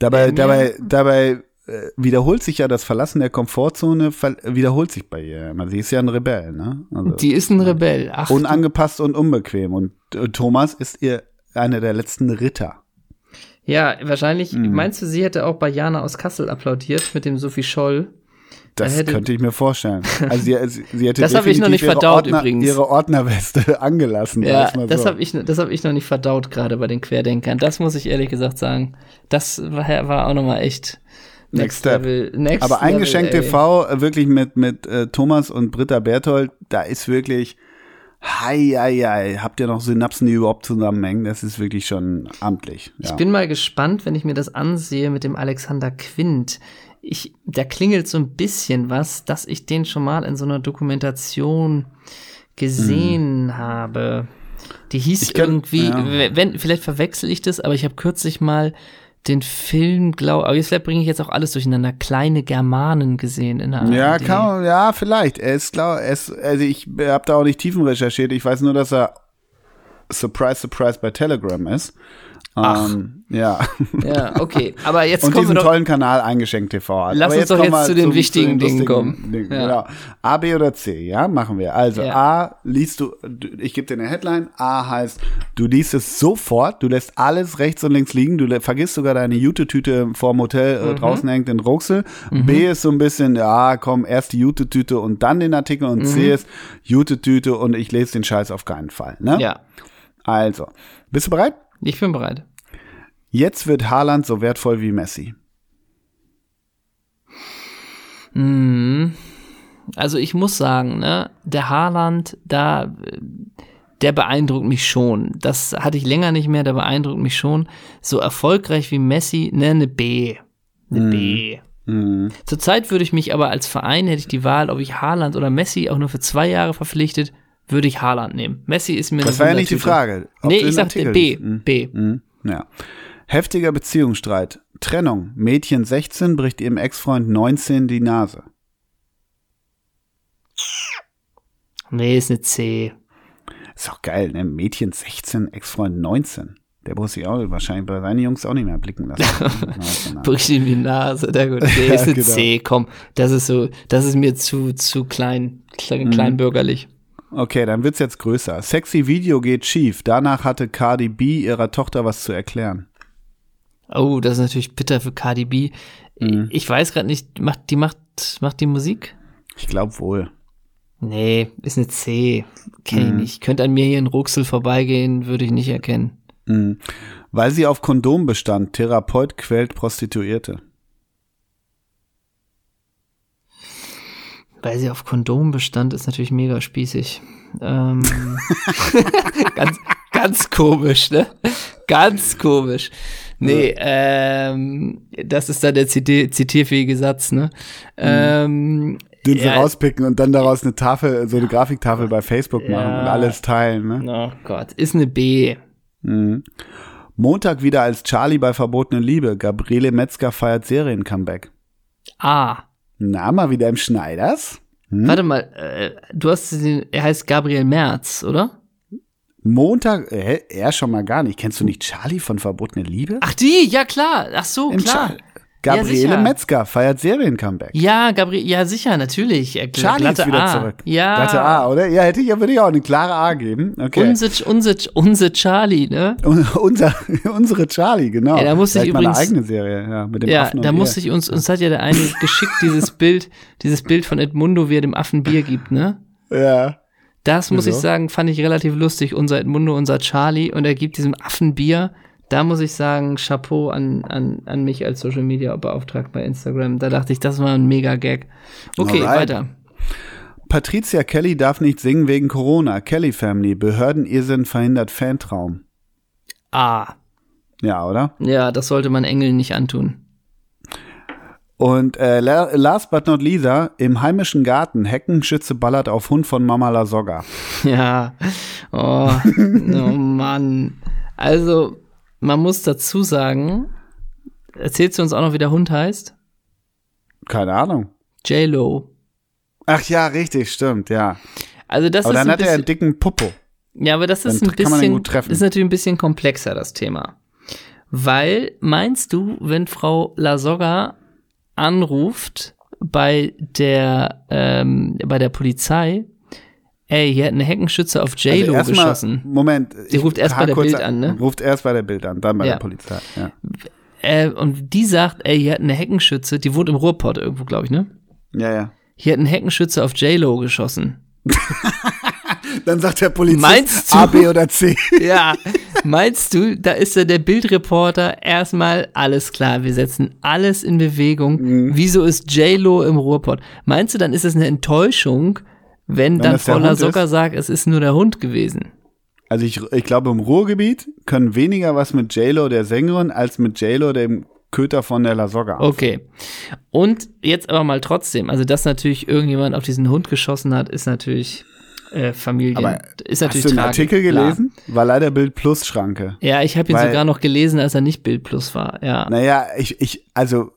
Dabei, Ähm, dabei, dabei äh, wiederholt sich ja das Verlassen der Komfortzone, wiederholt sich bei ihr. Sie ist ja ein Rebell, ne? Also Die ist ein Rebell. Ach, unangepasst und unbequem. Und äh, Thomas ist ihr einer der letzten Ritter. Ja, wahrscheinlich, Mhm. meinst du, sie hätte auch bei Jana aus Kassel applaudiert mit dem Sophie Scholl? Das Da hätte- könnte ich mir vorstellen. Also sie, sie, hätte Das hab ich noch nicht ihre verdaut Ordner, übrigens. ihre Ordnerweste angelassen. Ja, mal das so. habe ich, das hab ich noch nicht verdaut, gerade bei den Querdenkern. Das muss ich ehrlich gesagt sagen. Das war, war auch nochmal echt Next Step. Level. Next Aber eingeschenkt Level, ey. TV, äh, wirklich mit, mit äh, Thomas und Britta Berthold, da ist wirklich, hei, hei, hei, habt ihr noch Synapsen, die überhaupt zusammenhängen? Das ist wirklich schon amtlich. Ja. Ich bin mal gespannt, wenn ich mir das ansehe mit dem Alexander Quint. Ich, da klingelt so ein bisschen was, dass ich den schon mal in so einer Dokumentation gesehen habe. Die hieß kenn- irgendwie, ja. wenn, vielleicht verwechsel ich das, aber ich habe kürzlich mal den Film, glaube aber jetzt vielleicht bringe ich jetzt auch alles durcheinander, kleine Germanen gesehen in der Ja, ARD. kann man, ja, vielleicht. Er ist klar, er ist, also ich habe da auch nicht tiefen recherchiert. Ich weiß nur, dass er Surprise, Surprise bei Telegram ist. Ähm, ja. Ja, okay. Aber jetzt Und kommen wir diesen doch. tollen Kanal eingeschenkt TV hat. Lass uns doch jetzt wir zu den zum- wichtigen Dingen lustigen kommen. Dingen. Ja. Genau. A, B oder C, ja, machen wir. Also Ja. A, liest du, ich gebe dir eine Headline. A heißt, du liest es sofort, du lässt alles rechts und links liegen, du vergisst sogar deine Jute-Tüte vorm Hotel Mhm. äh, draußen hängt in Ruxel. B ist so ein bisschen, ja, komm, erst die Jute-Tüte und dann den Artikel und C ist Jute-Tüte und ich lese den Scheiß auf keinen Fall. Ne? Mhm. Ja, Also, bist du bereit? Ich bin bereit. Jetzt wird Haaland so wertvoll wie Messi. Mhm. Also ich muss sagen, ne, der Haaland, da, der beeindruckt mich schon. Das hatte ich länger nicht mehr, der beeindruckt mich schon. So erfolgreich wie Messi, ne, eine B. Eine B. Mhm. Zurzeit würde ich mich aber als Verein, hätte ich die Wahl, ob ich Haaland oder Messi auch nur für zwei Jahre verpflichtet, würde ich Haaland nehmen. Messi ist mir Das war ja nicht die. Frage. Nee, ich sagte B. Mhm. B. Mhm. Ja. Heftiger Beziehungsstreit. Trennung. Mädchen 16 bricht ihrem Ex-Freund 19 die Nase. Nee, ist eine C. Ist doch geil, ne? Mädchen 16, Ex-Freund 19. Der muss sich auch wahrscheinlich bei seinen Jungs auch nicht mehr blicken lassen. 19, ja. Bricht ihm die Nase. Der gut. Nee, Ja, ist eine genau. C. Komm, das ist so, das ist mir zu, zu klein, klein, Mhm. Okay, dann wird's jetzt größer. Sexy Video geht schief. Danach hatte Cardi B ihrer Tochter was zu erklären. Oh, das ist natürlich bitter für Cardi B. Mhm. Ich weiß gerade nicht, macht die macht macht die Musik? Ich glaube wohl. Nee, ist eine C. Kenn ich Mhm. nicht. Könnte an mir hier in Ruxel vorbeigehen, würde ich nicht erkennen. Mhm. Weil sie auf Kondom bestand. Therapeut quält Prostituierte. Weil sie auf Kondom bestand, ist natürlich mega spießig. Ähm, ganz, ganz komisch, ne? Ganz komisch. Nee, ähm, das ist dann der ziti- zitierfähige Satz, ne? Ähm, Den sie Ja. rauspicken und dann daraus eine Tafel, so eine Grafiktafel bei Facebook machen Ja. und alles teilen. Ne? oh Gott, ist eine B. Mhm. Montag wieder als Charlie bei Verbotene Liebe. Gabriele Metzger feiert Serien-Comeback. A. Na, mal wieder im Schneiders. Hm? Warte mal, äh, du hast den, er heißt Gabriel Merz, oder? Montag, äh, er schon mal gar nicht. Kennst du nicht Charlie von Verbotene Liebe? Ach die, ja klar, ach so, Im klar. Char- Gabriele sicher. Metzger feiert Serien-Comeback. Ja, Gabriel, ja sicher, natürlich. Charlie glatte ist wieder A. zurück. Ja. Glatte A, oder? Ja, hätte ich, würde ich auch eine klare A geben. Okay. Unser, unser, unser Charlie, ne? Unser, unsere Charlie, genau. Ja, da musste ich Vielleicht übrigens- eigene Serie, ja, mit dem Ja, Affen und da musste ich uns, uns hat ja der eine geschickt dieses Bild, dieses Bild von Edmundo, wie er dem Affen Bier gibt, ne? Ja. Das muss Wieso? ich sagen, fand ich relativ lustig. Unser Edmundo, unser Charlie, und er gibt diesem Affen Bier. Da muss ich sagen, Chapeau an, an, an mich als Social Media Beauftragter bei Instagram. Da dachte ich, das war ein mega Gag. Okay, Alright. weiter. Patricia Kelly darf nicht singen wegen Corona. Kelly Family. Behördenirrsinn verhindert Fantraum. Ah, Ja, oder? ja, das sollte man Engeln nicht antun. Und äh, la- last but not Lisa, im heimischen Garten, Heckenschütze ballert auf Hund von Mama Lasogga. Ja, oh, oh Mann. Also, man muss dazu sagen, erzählst du uns auch noch, wie der Hund heißt? Keine Ahnung. J-Lo. Ach ja, richtig, stimmt, ja. Also das Aber ist dann ein hat er einen dicken Popo. ja, aber das ist dann ein kann man ihn bisschen, gut treffen. ist natürlich ein bisschen komplexer das Thema, weil meinst du, wenn Frau Lasogga anruft bei der ähm, bei der Polizei, ey, hier hat eine Heckenschütze auf J-Lo Also geschossen. Moment. Die ruft erst bei der Bild an, ne? Ruft erst bei der Bild an, dann bei Ja. der Polizei. Ja. Äh, und die sagt, ey, hier hat eine Heckenschütze, die wohnt im Ruhrpott irgendwo, glaube ich, ne? ja, ja. Hier hat ein Heckenschütze auf J-Lo geschossen. Dann sagt der Polizist Meinst du? A, B oder C. Ja, meinst du, da ist ja der Bildreporter erstmal alles klar, wir setzen alles in Bewegung. Mhm. Wieso ist J-Lo im Ruhrpott? Meinst du, dann ist es eine Enttäuschung, wenn, dann Frau Hund Lasogga ist? sagt, es ist nur der Hund gewesen? Also ich, ich glaube, im Ruhrgebiet können weniger was mit J-Lo, der Sängerin, als mit J-Lo, dem Köter von der Lasogga. Okay. Und jetzt aber mal trotzdem, also dass natürlich irgendjemand auf diesen Hund geschossen hat, ist natürlich äh, Familien, Aber ist Hast natürlich du den tragisch, Artikel klar. gelesen? War leider Bild Plus Schranke. Ja, ich habe ihn Weil- sogar noch gelesen, als er nicht Bild Plus war. Ja. Naja, ich, ich, also,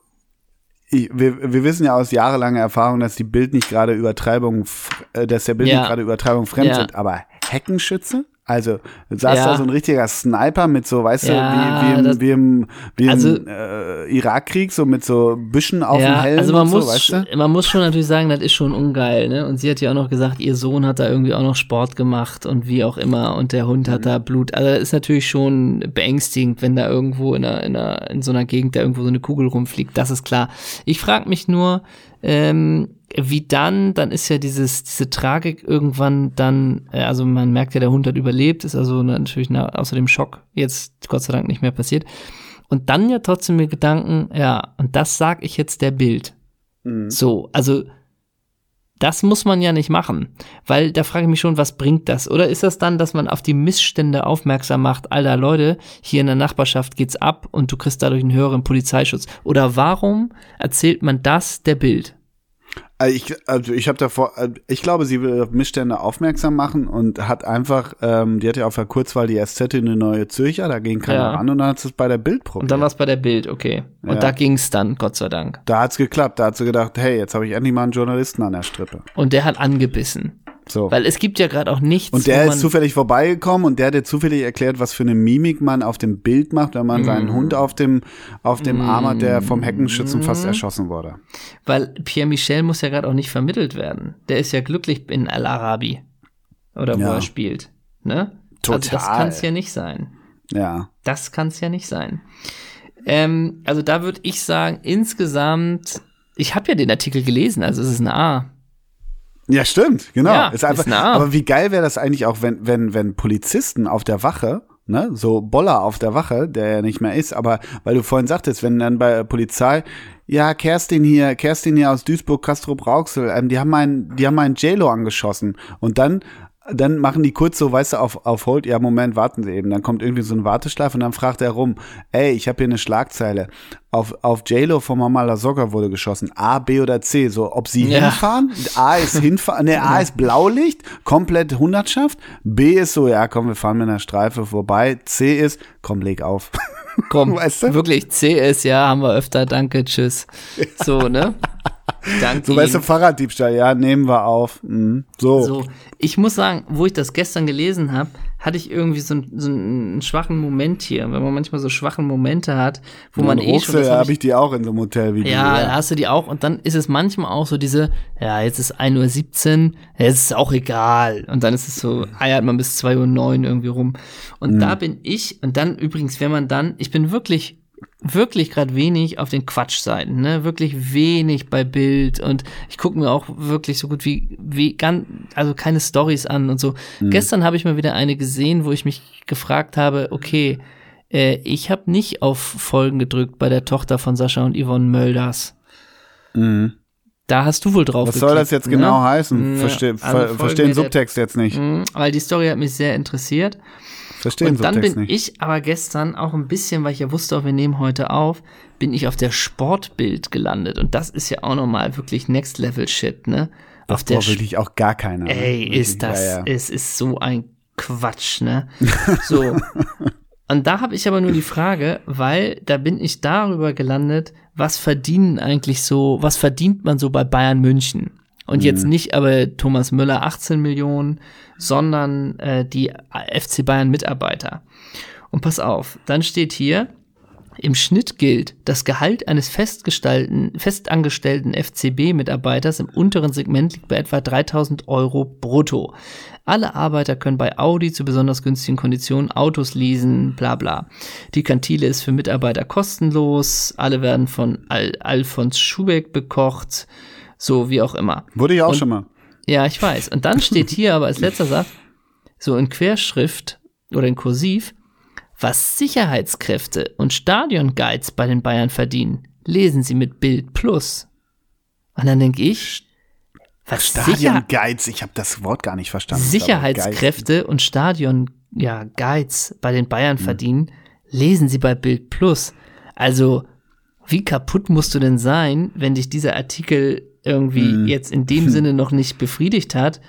ich, wir, wir wissen ja aus jahrelanger Erfahrung, dass die Bild nicht gerade Übertreibung, äh, dass der Bild Ja. nicht gerade Übertreibung fremd Ja. sind, aber Heckenschütze? Also, saß Ja. da so ein richtiger Sniper mit so, weißt Ja, du, wie, wie das- im, wie im, wie im Also- äh, Irakkrieg, so mit so Büschen auf dem ja, Helm also man und so, muss, weißt du? man muss schon natürlich sagen, das ist schon ungeil, ne? Und sie hat ja auch noch gesagt, ihr Sohn hat da irgendwie auch noch Sport gemacht und wie auch immer und der Hund Mhm. hat da Blut. Also das ist natürlich schon beängstigend, wenn da irgendwo in, einer, in, einer, in so einer Gegend da irgendwo so eine Kugel rumfliegt. Das ist klar. Ich frage mich nur, ähm, wie dann, dann ist ja dieses, diese Tragik irgendwann dann, äh, also man merkt ja, der Hund hat überlebt, ist also natürlich na, außer dem Schock jetzt Gott sei Dank nicht mehr passiert. Und dann ja trotzdem mit Gedanken, ja, und das sag ich jetzt der Bild. Mhm. So, also das muss man ja nicht machen, weil da frage ich mich schon, was bringt das? Oder ist das dann, dass man auf die Missstände aufmerksam macht, alter Leute, hier in der Nachbarschaft geht's ab und du kriegst dadurch einen höheren Polizeischutz? Oder warum erzählt man das der Bild? Also ich, also ich habe davor, äh, ich glaube, sie will auf Missstände aufmerksam machen und hat einfach, ähm, die hat ja auf der Kurzwahl die SZ in eine neue Zürcher, da ging keiner Ja. ran und dann hat sie es bei der Bild probiert. Und dann war es bei der Bild, okay. Und Ja. da ging's dann, Gott sei Dank. da hat's geklappt, da hat sie gedacht, hey, jetzt habe ich endlich mal einen Journalisten an der Strippe. Und der hat angebissen. So. Weil es gibt ja gerade auch nichts. und der wo ist zufällig vorbeigekommen und der hat dir zufällig erklärt, was für eine Mimik man auf dem Bild macht, wenn man Mm. seinen Hund auf dem, auf dem Arm hat, der vom Heckenschützen fast erschossen wurde. Weil Pierre Michel muss ja gerade auch nicht vermittelt werden. Der ist ja glücklich in Al-Arabi. Oder wo Ja. er spielt. Ne? Also das Total. kann es ja nicht sein. Ja. Das kann es ja nicht sein. Ähm, also da würde ich sagen, insgesamt, ich habe ja den Artikel gelesen, also es ist ein A. Ja, stimmt, genau. Ja, ist einfach, ist nah. aber wie geil wäre das eigentlich auch, wenn, wenn, wenn Polizisten auf der Wache, ne, so Boller auf der Wache, der ja nicht mehr ist, aber weil du vorhin sagtest, wenn dann bei der Polizei, ja, Kerstin hier, Kerstin hier aus Duisburg, Kastrop Rauxel, ähm, die haben meinen, die haben meinen JLo angeschossen. Und dann, dann machen die kurz so, weißt du, auf, auf Hold, ja, Moment, warten Sie eben. Dann kommt irgendwie so ein Warteschlaf und dann fragt er rum, ey, ich habe hier eine Schlagzeile. Auf, auf JLo von Mama Lasogga wurde geschossen. A, B oder C. So, ob sie Ja. hinfahren? A ist hinfahren, ne, A ist Blaulicht, komplett Hundertschaft. B ist so, ja, komm, wir fahren mit einer Streife vorbei. C ist, komm, leg auf. Komm, Weißt du? wirklich, CS, ja, haben wir öfter, danke, tschüss. So, ne? Danke. So, weißt du. Fahrraddiebstahl, ja, nehmen wir auf. Mhm. So. So, ich muss sagen, wo ich das gestern gelesen habe, hatte ich irgendwie so, einen- so einen schwachen Moment hier, wenn man manchmal so schwache Momente hat, wo man eh schon. das da hab habe ich die auch in so einem Hotelvideo. ja, da hast du die auch und dann ist es manchmal auch so diese, ja, jetzt ist 1.17 Uhr, ja, jetzt ist auch egal. Und dann ist es so, eiert man bis 2.09 Uhr irgendwie rum. Und da bin ich, und dann übrigens, wenn man dann, ich bin wirklich, wirklich gerade wenig auf den Quatschseiten, ne? Wirklich wenig bei Bild und ich gucke mir auch wirklich so gut wie, wie ganz, also keine Stories an und so. Gestern habe ich mal wieder eine gesehen, wo ich mich gefragt habe, okay, äh, ich habe nicht auf Folgen gedrückt bei der Tochter von Sascha und Yvonne Mölders. Mhm. Da hast du wohl drauf Was soll das jetzt genau ne? heißen? Ja, Versteh, alle ver, verstehen Subtext jetzt nicht. Mhm, Weil die Story hat mich sehr interessiert. Verstehen Und dann bin nicht. ich aber gestern auch ein bisschen, weil ich ja wusste, auch wir nehmen heute auf, bin ich auf der Sportbild gelandet. Und das ist ja auch nochmal wirklich Next Level Shit, ne? auf der Boah, will ich auch gar keiner. ne? Ey, Wirklich, ist das, Ja, ja. es ist so ein Quatsch, ne? So. Und da habe ich aber nur die Frage, weil da bin ich darüber gelandet, was verdienen eigentlich so, was verdient man so bei Bayern München? Und jetzt nicht aber Thomas Müller 18 Millionen, sondern äh, die FC Bayern Mitarbeiter. Und pass auf, dann steht hier, im Schnitt gilt, das Gehalt eines festangestellten FCB-Mitarbeiters im unteren Segment liegt bei etwa 3000 Euro brutto. Alle Arbeiter können bei Audi zu besonders günstigen Konditionen Autos leasen, bla bla. Die Kantine ist für Mitarbeiter kostenlos, alle werden von Al Alfons Schubeck bekocht, so wie auch immer. Wurde ja auch Und, schon mal. Ja, ich weiß. Und dann steht hier aber als letzter Satz, so in Querschrift oder in Kursiv, was Sicherheitskräfte und Stadionguides bei den Bayern verdienen, lesen Sie mit Bild Plus. Und dann denke ich, was Stadionguides, ich habe das Wort gar nicht verstanden. Sicherheitskräfte und Stadion ja, Guides bei den Bayern hm. verdienen, lesen Sie bei Bild Plus. Also, wie kaputt musst du denn sein, wenn dich dieser Artikel irgendwie hm. jetzt in dem Sinne noch nicht befriedigt hat,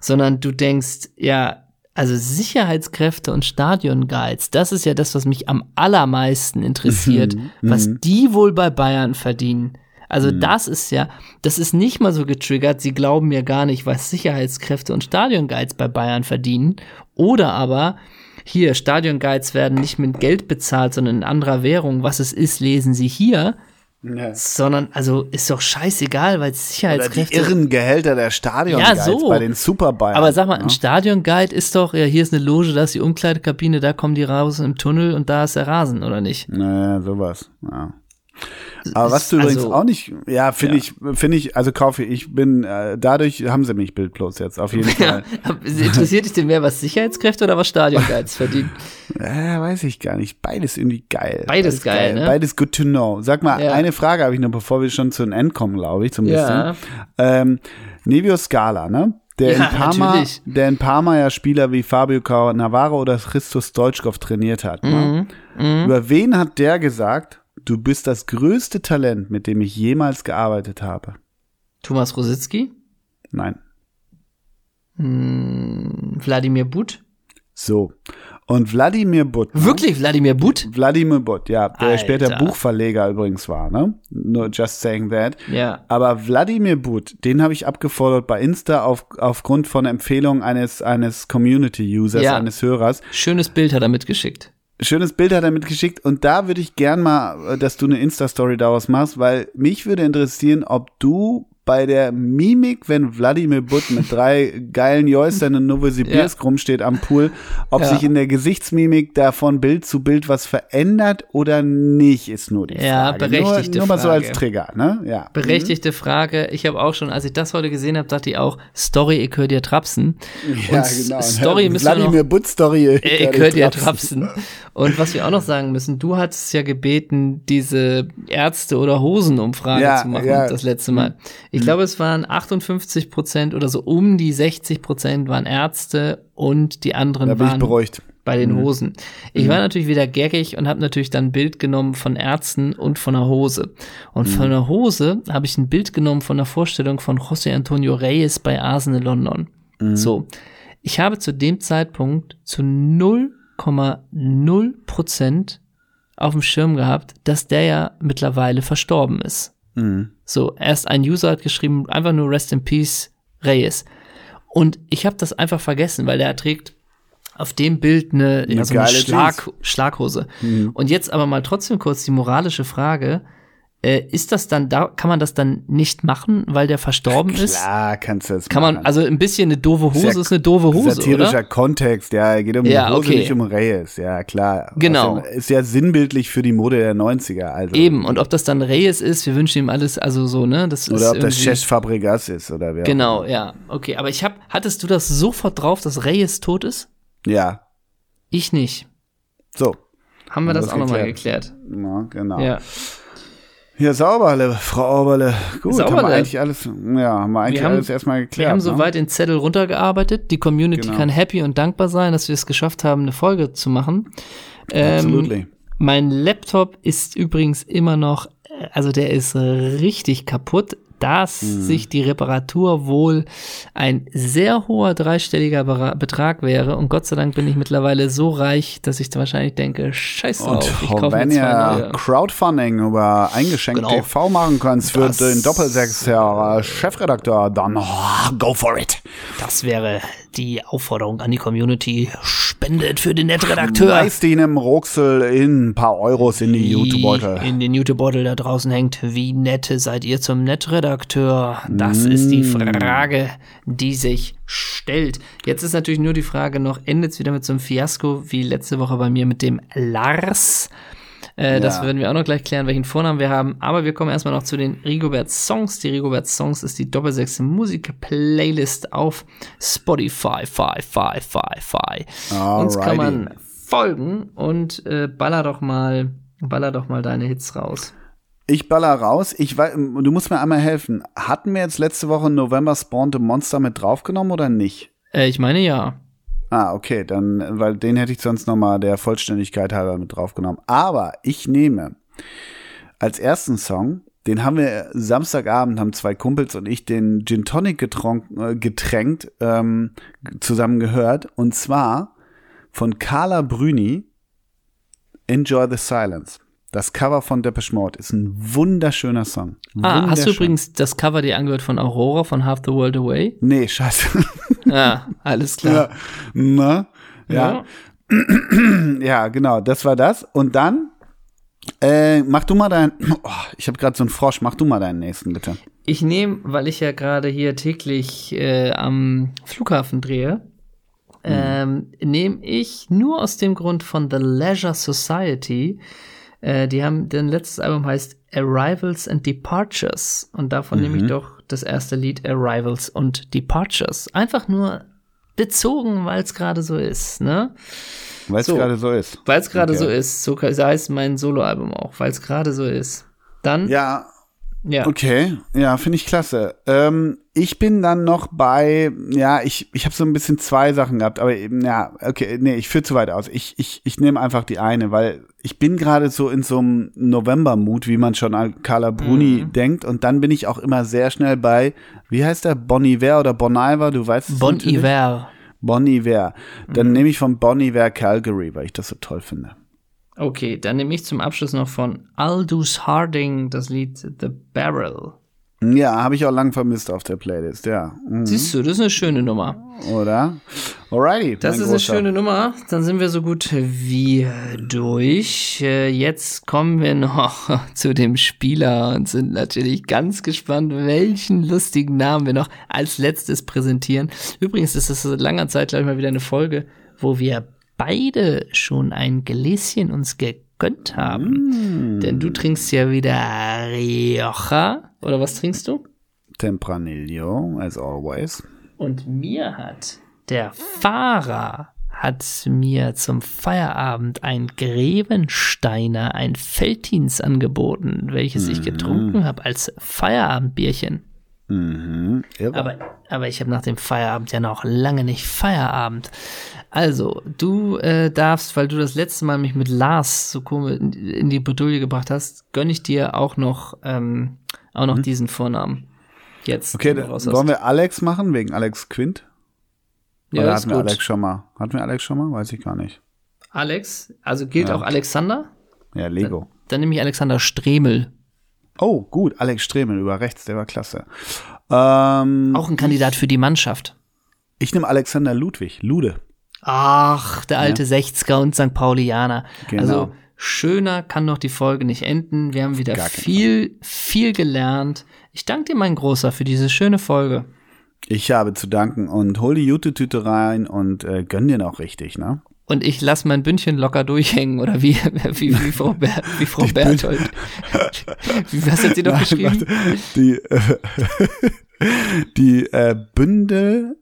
sondern du denkst, ja, also Sicherheitskräfte und Stadionguides, das ist ja das, was mich am allermeisten interessiert, mhm. was mhm. die wohl bei Bayern verdienen. Also mhm. das ist ja, das ist nicht mal so getriggert, sie glauben mir gar nicht, was Sicherheitskräfte und Stadionguides bei Bayern verdienen. Oder aber, hier, Stadionguides werden nicht mit Geld bezahlt, sondern in anderer Währung. Was es ist, lesen sie hier. Ja. Sondern, also ist doch scheißegal, weil Sicherheitskräfte. Oder die irren Gehälter der Stadion ja, so. bei den Superbayern. Aber sag mal, ja? ein Stadionguide ist doch, ja, hier ist eine Loge, da ist die Umkleidekabine, da kommen die raus im Tunnel und da ist der Rasen, oder nicht? Naja, sowas. Ja. Aber was du übrigens also, auch nicht, ja, finde ja. ich, finde ich, also kaufe ich, bin, äh, dadurch haben sie mich bildlos jetzt, auf jeden Fall. Ja, interessiert dich denn mehr, was Sicherheitskräfte oder was Stadionguides verdienen? Ja, weiß ich gar nicht. Beides irgendwie geil. Beides, Beides geil, geil, ne? Beides good to know. Sag mal, ja. eine Frage habe ich noch, bevor wir schon zu einem End kommen, glaube ich, zum bisschen. Ähm, Nevio Scala, ne? Der, ja, in Parma, natürlich. der in Parma ja Spieler wie Fabio Cannavaro oder Christus Deutschkopf trainiert hat. Ne? Mhm. Mhm. Über wen hat der gesagt, Du bist das größte Talent, mit dem ich jemals gearbeitet habe. Thomas Rositzky? Nein. Hm, Wladimir But? So. Und Wladimir But. Ne? Wirklich Wladimir But? Wladimir But, ja. Der Alter. später Buchverleger übrigens war, ne? Nur just saying that. Ja. Aber Wladimir But, den habe ich abgefordert bei Insta auf, aufgrund von Empfehlungen eines, eines Community-Users, ja. eines Hörers. Schönes Bild hat er mitgeschickt schönes Bild hat er mitgeschickt und da würde ich gern mal, äh, dass du eine Insta-Story daraus machst, weil mich würde interessieren, ob du bei der Mimik, wenn Wladimir Butt mit drei geilen Joystern in Novosibirsk ja. rumsteht am Pool, ob ja. sich in der Gesichtsmimik da von Bild zu Bild was verändert oder nicht, ist nur die Frage. Ja, berechtigte nur, nur mal so als Trigger, ne? Ja. Berechtigte mhm. Frage. Ich habe auch schon, als ich das heute gesehen habe, dachte ich auch, Story, ich höre dir trapsen. Ja, und genau. Story müssen Wladimir Butt Story, ich, höre dir trapsen. Und was wir auch noch sagen müssen, du hattest ja gebeten, diese Ärzte- oder Hosenumfrage ja, zu machen, ja. das letzte Mal. Ich ich glaube, es waren 58 Prozent oder so um die 60 Prozent waren Ärzte und die anderen da waren beruhigt. bei den mhm. Hosen. Ich mhm. war natürlich wieder gaggig und habe natürlich dann ein Bild genommen von Ärzten und von der Hose. Und mhm. von der Hose habe ich ein Bild genommen von der Vorstellung von José Antonio Reyes bei Arsenal London. Mhm. So. Ich habe zu dem Zeitpunkt zu 0,0 Prozent auf dem Schirm gehabt, dass der ja mittlerweile verstorben ist. Mhm. So, erst ein User hat geschrieben, einfach nur Rest in Peace Reyes. Und ich habe das einfach vergessen, weil der trägt auf dem Bild eine, eine, so eine Schlag, Schlaghose. Mhm. Und jetzt aber mal trotzdem kurz die moralische Frage, äh, ist das dann da, kann man das dann nicht machen, weil der verstorben Klar, ist? Klar, kannst du das Kann man, also ein bisschen eine doofe Hose ist, ja, ist eine doofe Hose, Satirischer oder? Kontext, ja, geht um ja, die Hose, okay. nicht um Reyes, ja, klar. Genau. Also, ist ja sinnbildlich für die Mode der 90er, also. Eben, und ob das dann Reyes ist, wir wünschen ihm alles, also so, ne, das Oder ob das Chess Fabregas ist, oder wer Genau, ja, okay, aber ich hab, hattest du das sofort drauf, dass Reyes tot ist? Ja. Ich nicht. So. Haben wir das, das auch nochmal geklärt? Ja, genau. Ja. Ja, Sauberle, Frau Oberle. Gut, Sauberle. haben wir eigentlich alles, ja, haben wir eigentlich wir haben, alles erstmal geklärt. Wir haben ne? soweit den Zettel runtergearbeitet. Die Community genau. kann happy und dankbar sein, dass wir es geschafft haben, eine Folge zu machen. Ähm, mein Laptop ist übrigens immer noch, also der ist richtig kaputt. Dass hm. sich die Reparatur wohl ein sehr hoher dreistelliger Betrag wäre. Und Gott sei Dank bin ich mittlerweile so reich, dass ich wahrscheinlich denke, scheiß drauf, ich kaufe wenn ihr Crowdfunding über eingeschenkt genau. TV machen könnt für den Doppelsechs Herr Chefredakteur, dann oh, go for it. Das wäre die Aufforderung an die Community, spendet für den Nettredakteur. Schmeißt ihn im Ruxel in ein paar Euros in die YouTube-Beutel. In den YouTube-Beutel da draußen hängt. Wie nett seid ihr zum Nettredakteur? Das mm. ist die mm. Frage, die sich stellt. Jetzt ist natürlich nur die Frage noch, endet es wieder mit so einem Fiasko wie letzte Woche bei mir mit dem Lars? Äh, ja. Das werden wir auch noch gleich klären, welchen Vornamen wir haben. Aber wir kommen erstmal noch zu den Rigobert Songs. Die Rigobert Songs ist die Doppelsechs Musik-Playlist auf Spotify. Fi, fi, fi, fi. Uns kann man folgen und äh, baller doch mal, baller doch mal deine Hits raus. Ich baller raus. Ich weiß, du musst mir einmal helfen. Hatten wir jetzt letzte Woche November Spawn the Monster mit draufgenommen oder nicht? Äh, ich meine ja. Ah, okay, dann, weil den hätte ich sonst noch mal der Vollständigkeit halber mit draufgenommen. Aber ich nehme als ersten Song, den haben wir Samstagabend, haben zwei Kumpels und ich den Gin Tonic getrunken, äh, getränkt, ähm, zusammen gehört. Und zwar von Carla Brüni, Enjoy the Silence. Das Cover von Depeche Mode ist ein wunderschöner Song. Ah, hast du übrigens das Cover dir angehört von Aurora von Half the World Away? Nee, scheiße. Ah, alles klar. Ja, na, ja. Ja. ja, genau, das war das. Und dann, äh, mach du mal deinen, oh, ich habe gerade so einen Frosch, mach du mal deinen nächsten, bitte. Ich nehme, weil ich ja gerade hier täglich äh, am Flughafen drehe, mhm. ähm, nehme ich nur aus dem Grund von The Leisure Society äh, die haben, dein letztes Album heißt Arrivals and Departures. Und davon mhm. nehme ich mhm. doch das erste Lied Arrivals und Departures. Einfach nur bezogen, weil es gerade so ist, ne? Weil es so, gerade so ist. Weil es gerade okay. so ist. So heißt mein Soloalbum auch, weil es gerade so ist. Dann. Ja, ja. Okay, ja, finde ich klasse. Ähm, ich bin dann noch bei, ja, ich, ich habe so ein bisschen zwei Sachen gehabt, aber eben, ja, okay, nee, ich führe zu weit aus. Ich, ich, ich nehme einfach die eine, weil ich bin gerade so in so einem November-Mut, wie man schon an Carla Bruni mhm. denkt. Und dann bin ich auch immer sehr schnell bei, wie heißt der, Bon Iver oder Bon Iver, du weißt es Bon Iver. Bon Iver. Dann mhm. nehme ich von Bon Iver Calgary, weil ich das so toll finde. Okay, dann nehme ich zum Abschluss noch von Aldous Harding das Lied The Barrel. Ja, habe ich auch lang vermisst auf der Playlist, ja. Mhm. Siehst du, das ist eine schöne Nummer. Oder? Alrighty. Das ist großer. eine schöne Nummer. Dann sind wir so gut wie durch. Äh, jetzt kommen wir noch zu dem Spieler und sind natürlich ganz gespannt, welchen lustigen Namen wir noch als letztes präsentieren. Übrigens ist es seit langer Zeit, glaube ich, mal wieder eine Folge, wo wir beide schon ein Gläschen uns gegönnt haben. Mm. Denn du trinkst ja wieder Rioja. Oder was trinkst du? Tempranillo, as always. Und mir hat der Fahrer hat mir zum Feierabend ein Grevensteiner, ein Felddienst angeboten, welches mhm. ich getrunken habe als Feierabendbierchen. Mhm. Aber, aber ich habe nach dem Feierabend ja noch lange nicht Feierabend. Also, du äh, darfst, weil du das letzte Mal mich mit Lars so komisch in die Bredouille gebracht hast, gönne ich dir auch noch, ähm, auch noch mhm. diesen Vornamen. Jetzt. Okay, wollen wir Alex machen, wegen Alex Quint? Oder ja, hatten wir. Alex schon mal? Hatten wir Alex schon mal? Weiß ich gar nicht. Alex? Also gilt ja. auch Alexander? Ja, Lego. Dann, dann nehme ich Alexander Stremel. Oh, gut, Alex Stremel über rechts, der war klasse. Ähm, auch ein Kandidat für die Mannschaft. Ich nehme Alexander Ludwig, Lude. Ach, der alte ja. 60er und St. Paulianer. Genau. Also schöner kann doch die Folge nicht enden. Wir haben wieder viel, viel gelernt. Ich danke dir, mein Großer, für diese schöne Folge. Ich habe zu danken und hol die Jute-Tüte rein und äh, gönn dir noch richtig, ne? Und ich lasse mein Bündchen locker durchhängen oder wie, wie, wie Frau, Ber wie Frau Berthold. wie, was hat sie doch geschrieben? Die, äh, die äh, Bündel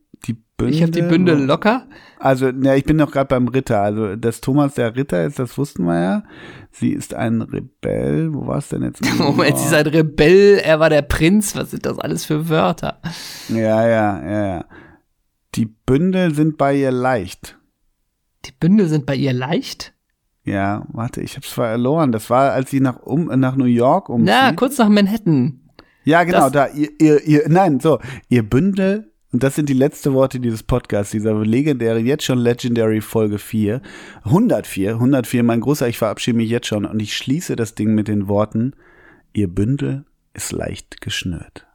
Bündel. Ich habe die Bündel locker. Also, ja, ich bin noch gerade beim Ritter. Also, dass Thomas der Ritter ist, das wussten wir ja. Sie ist ein Rebell. Wo war es denn jetzt? Moment, sie ist ein Rebell, er war der Prinz. Was sind das alles für Wörter? Ja, ja, ja, ja. Die Bündel sind bei ihr leicht. Die Bündel sind bei ihr leicht? Ja, warte, ich hab's verloren. Das war, als sie nach, um, nach New York umzieht. Ja, kurz nach Manhattan. Ja, genau, da, ihr, ihr, ihr, nein, so, ihr Bündel, und das sind die letzten Worte dieses Podcasts, dieser legendäre, jetzt schon legendary Folge 4, 104, 104, mein Großer, ich verabschiede mich jetzt schon und ich schließe das Ding mit den Worten, ihr Bündel ist leicht geschnürt.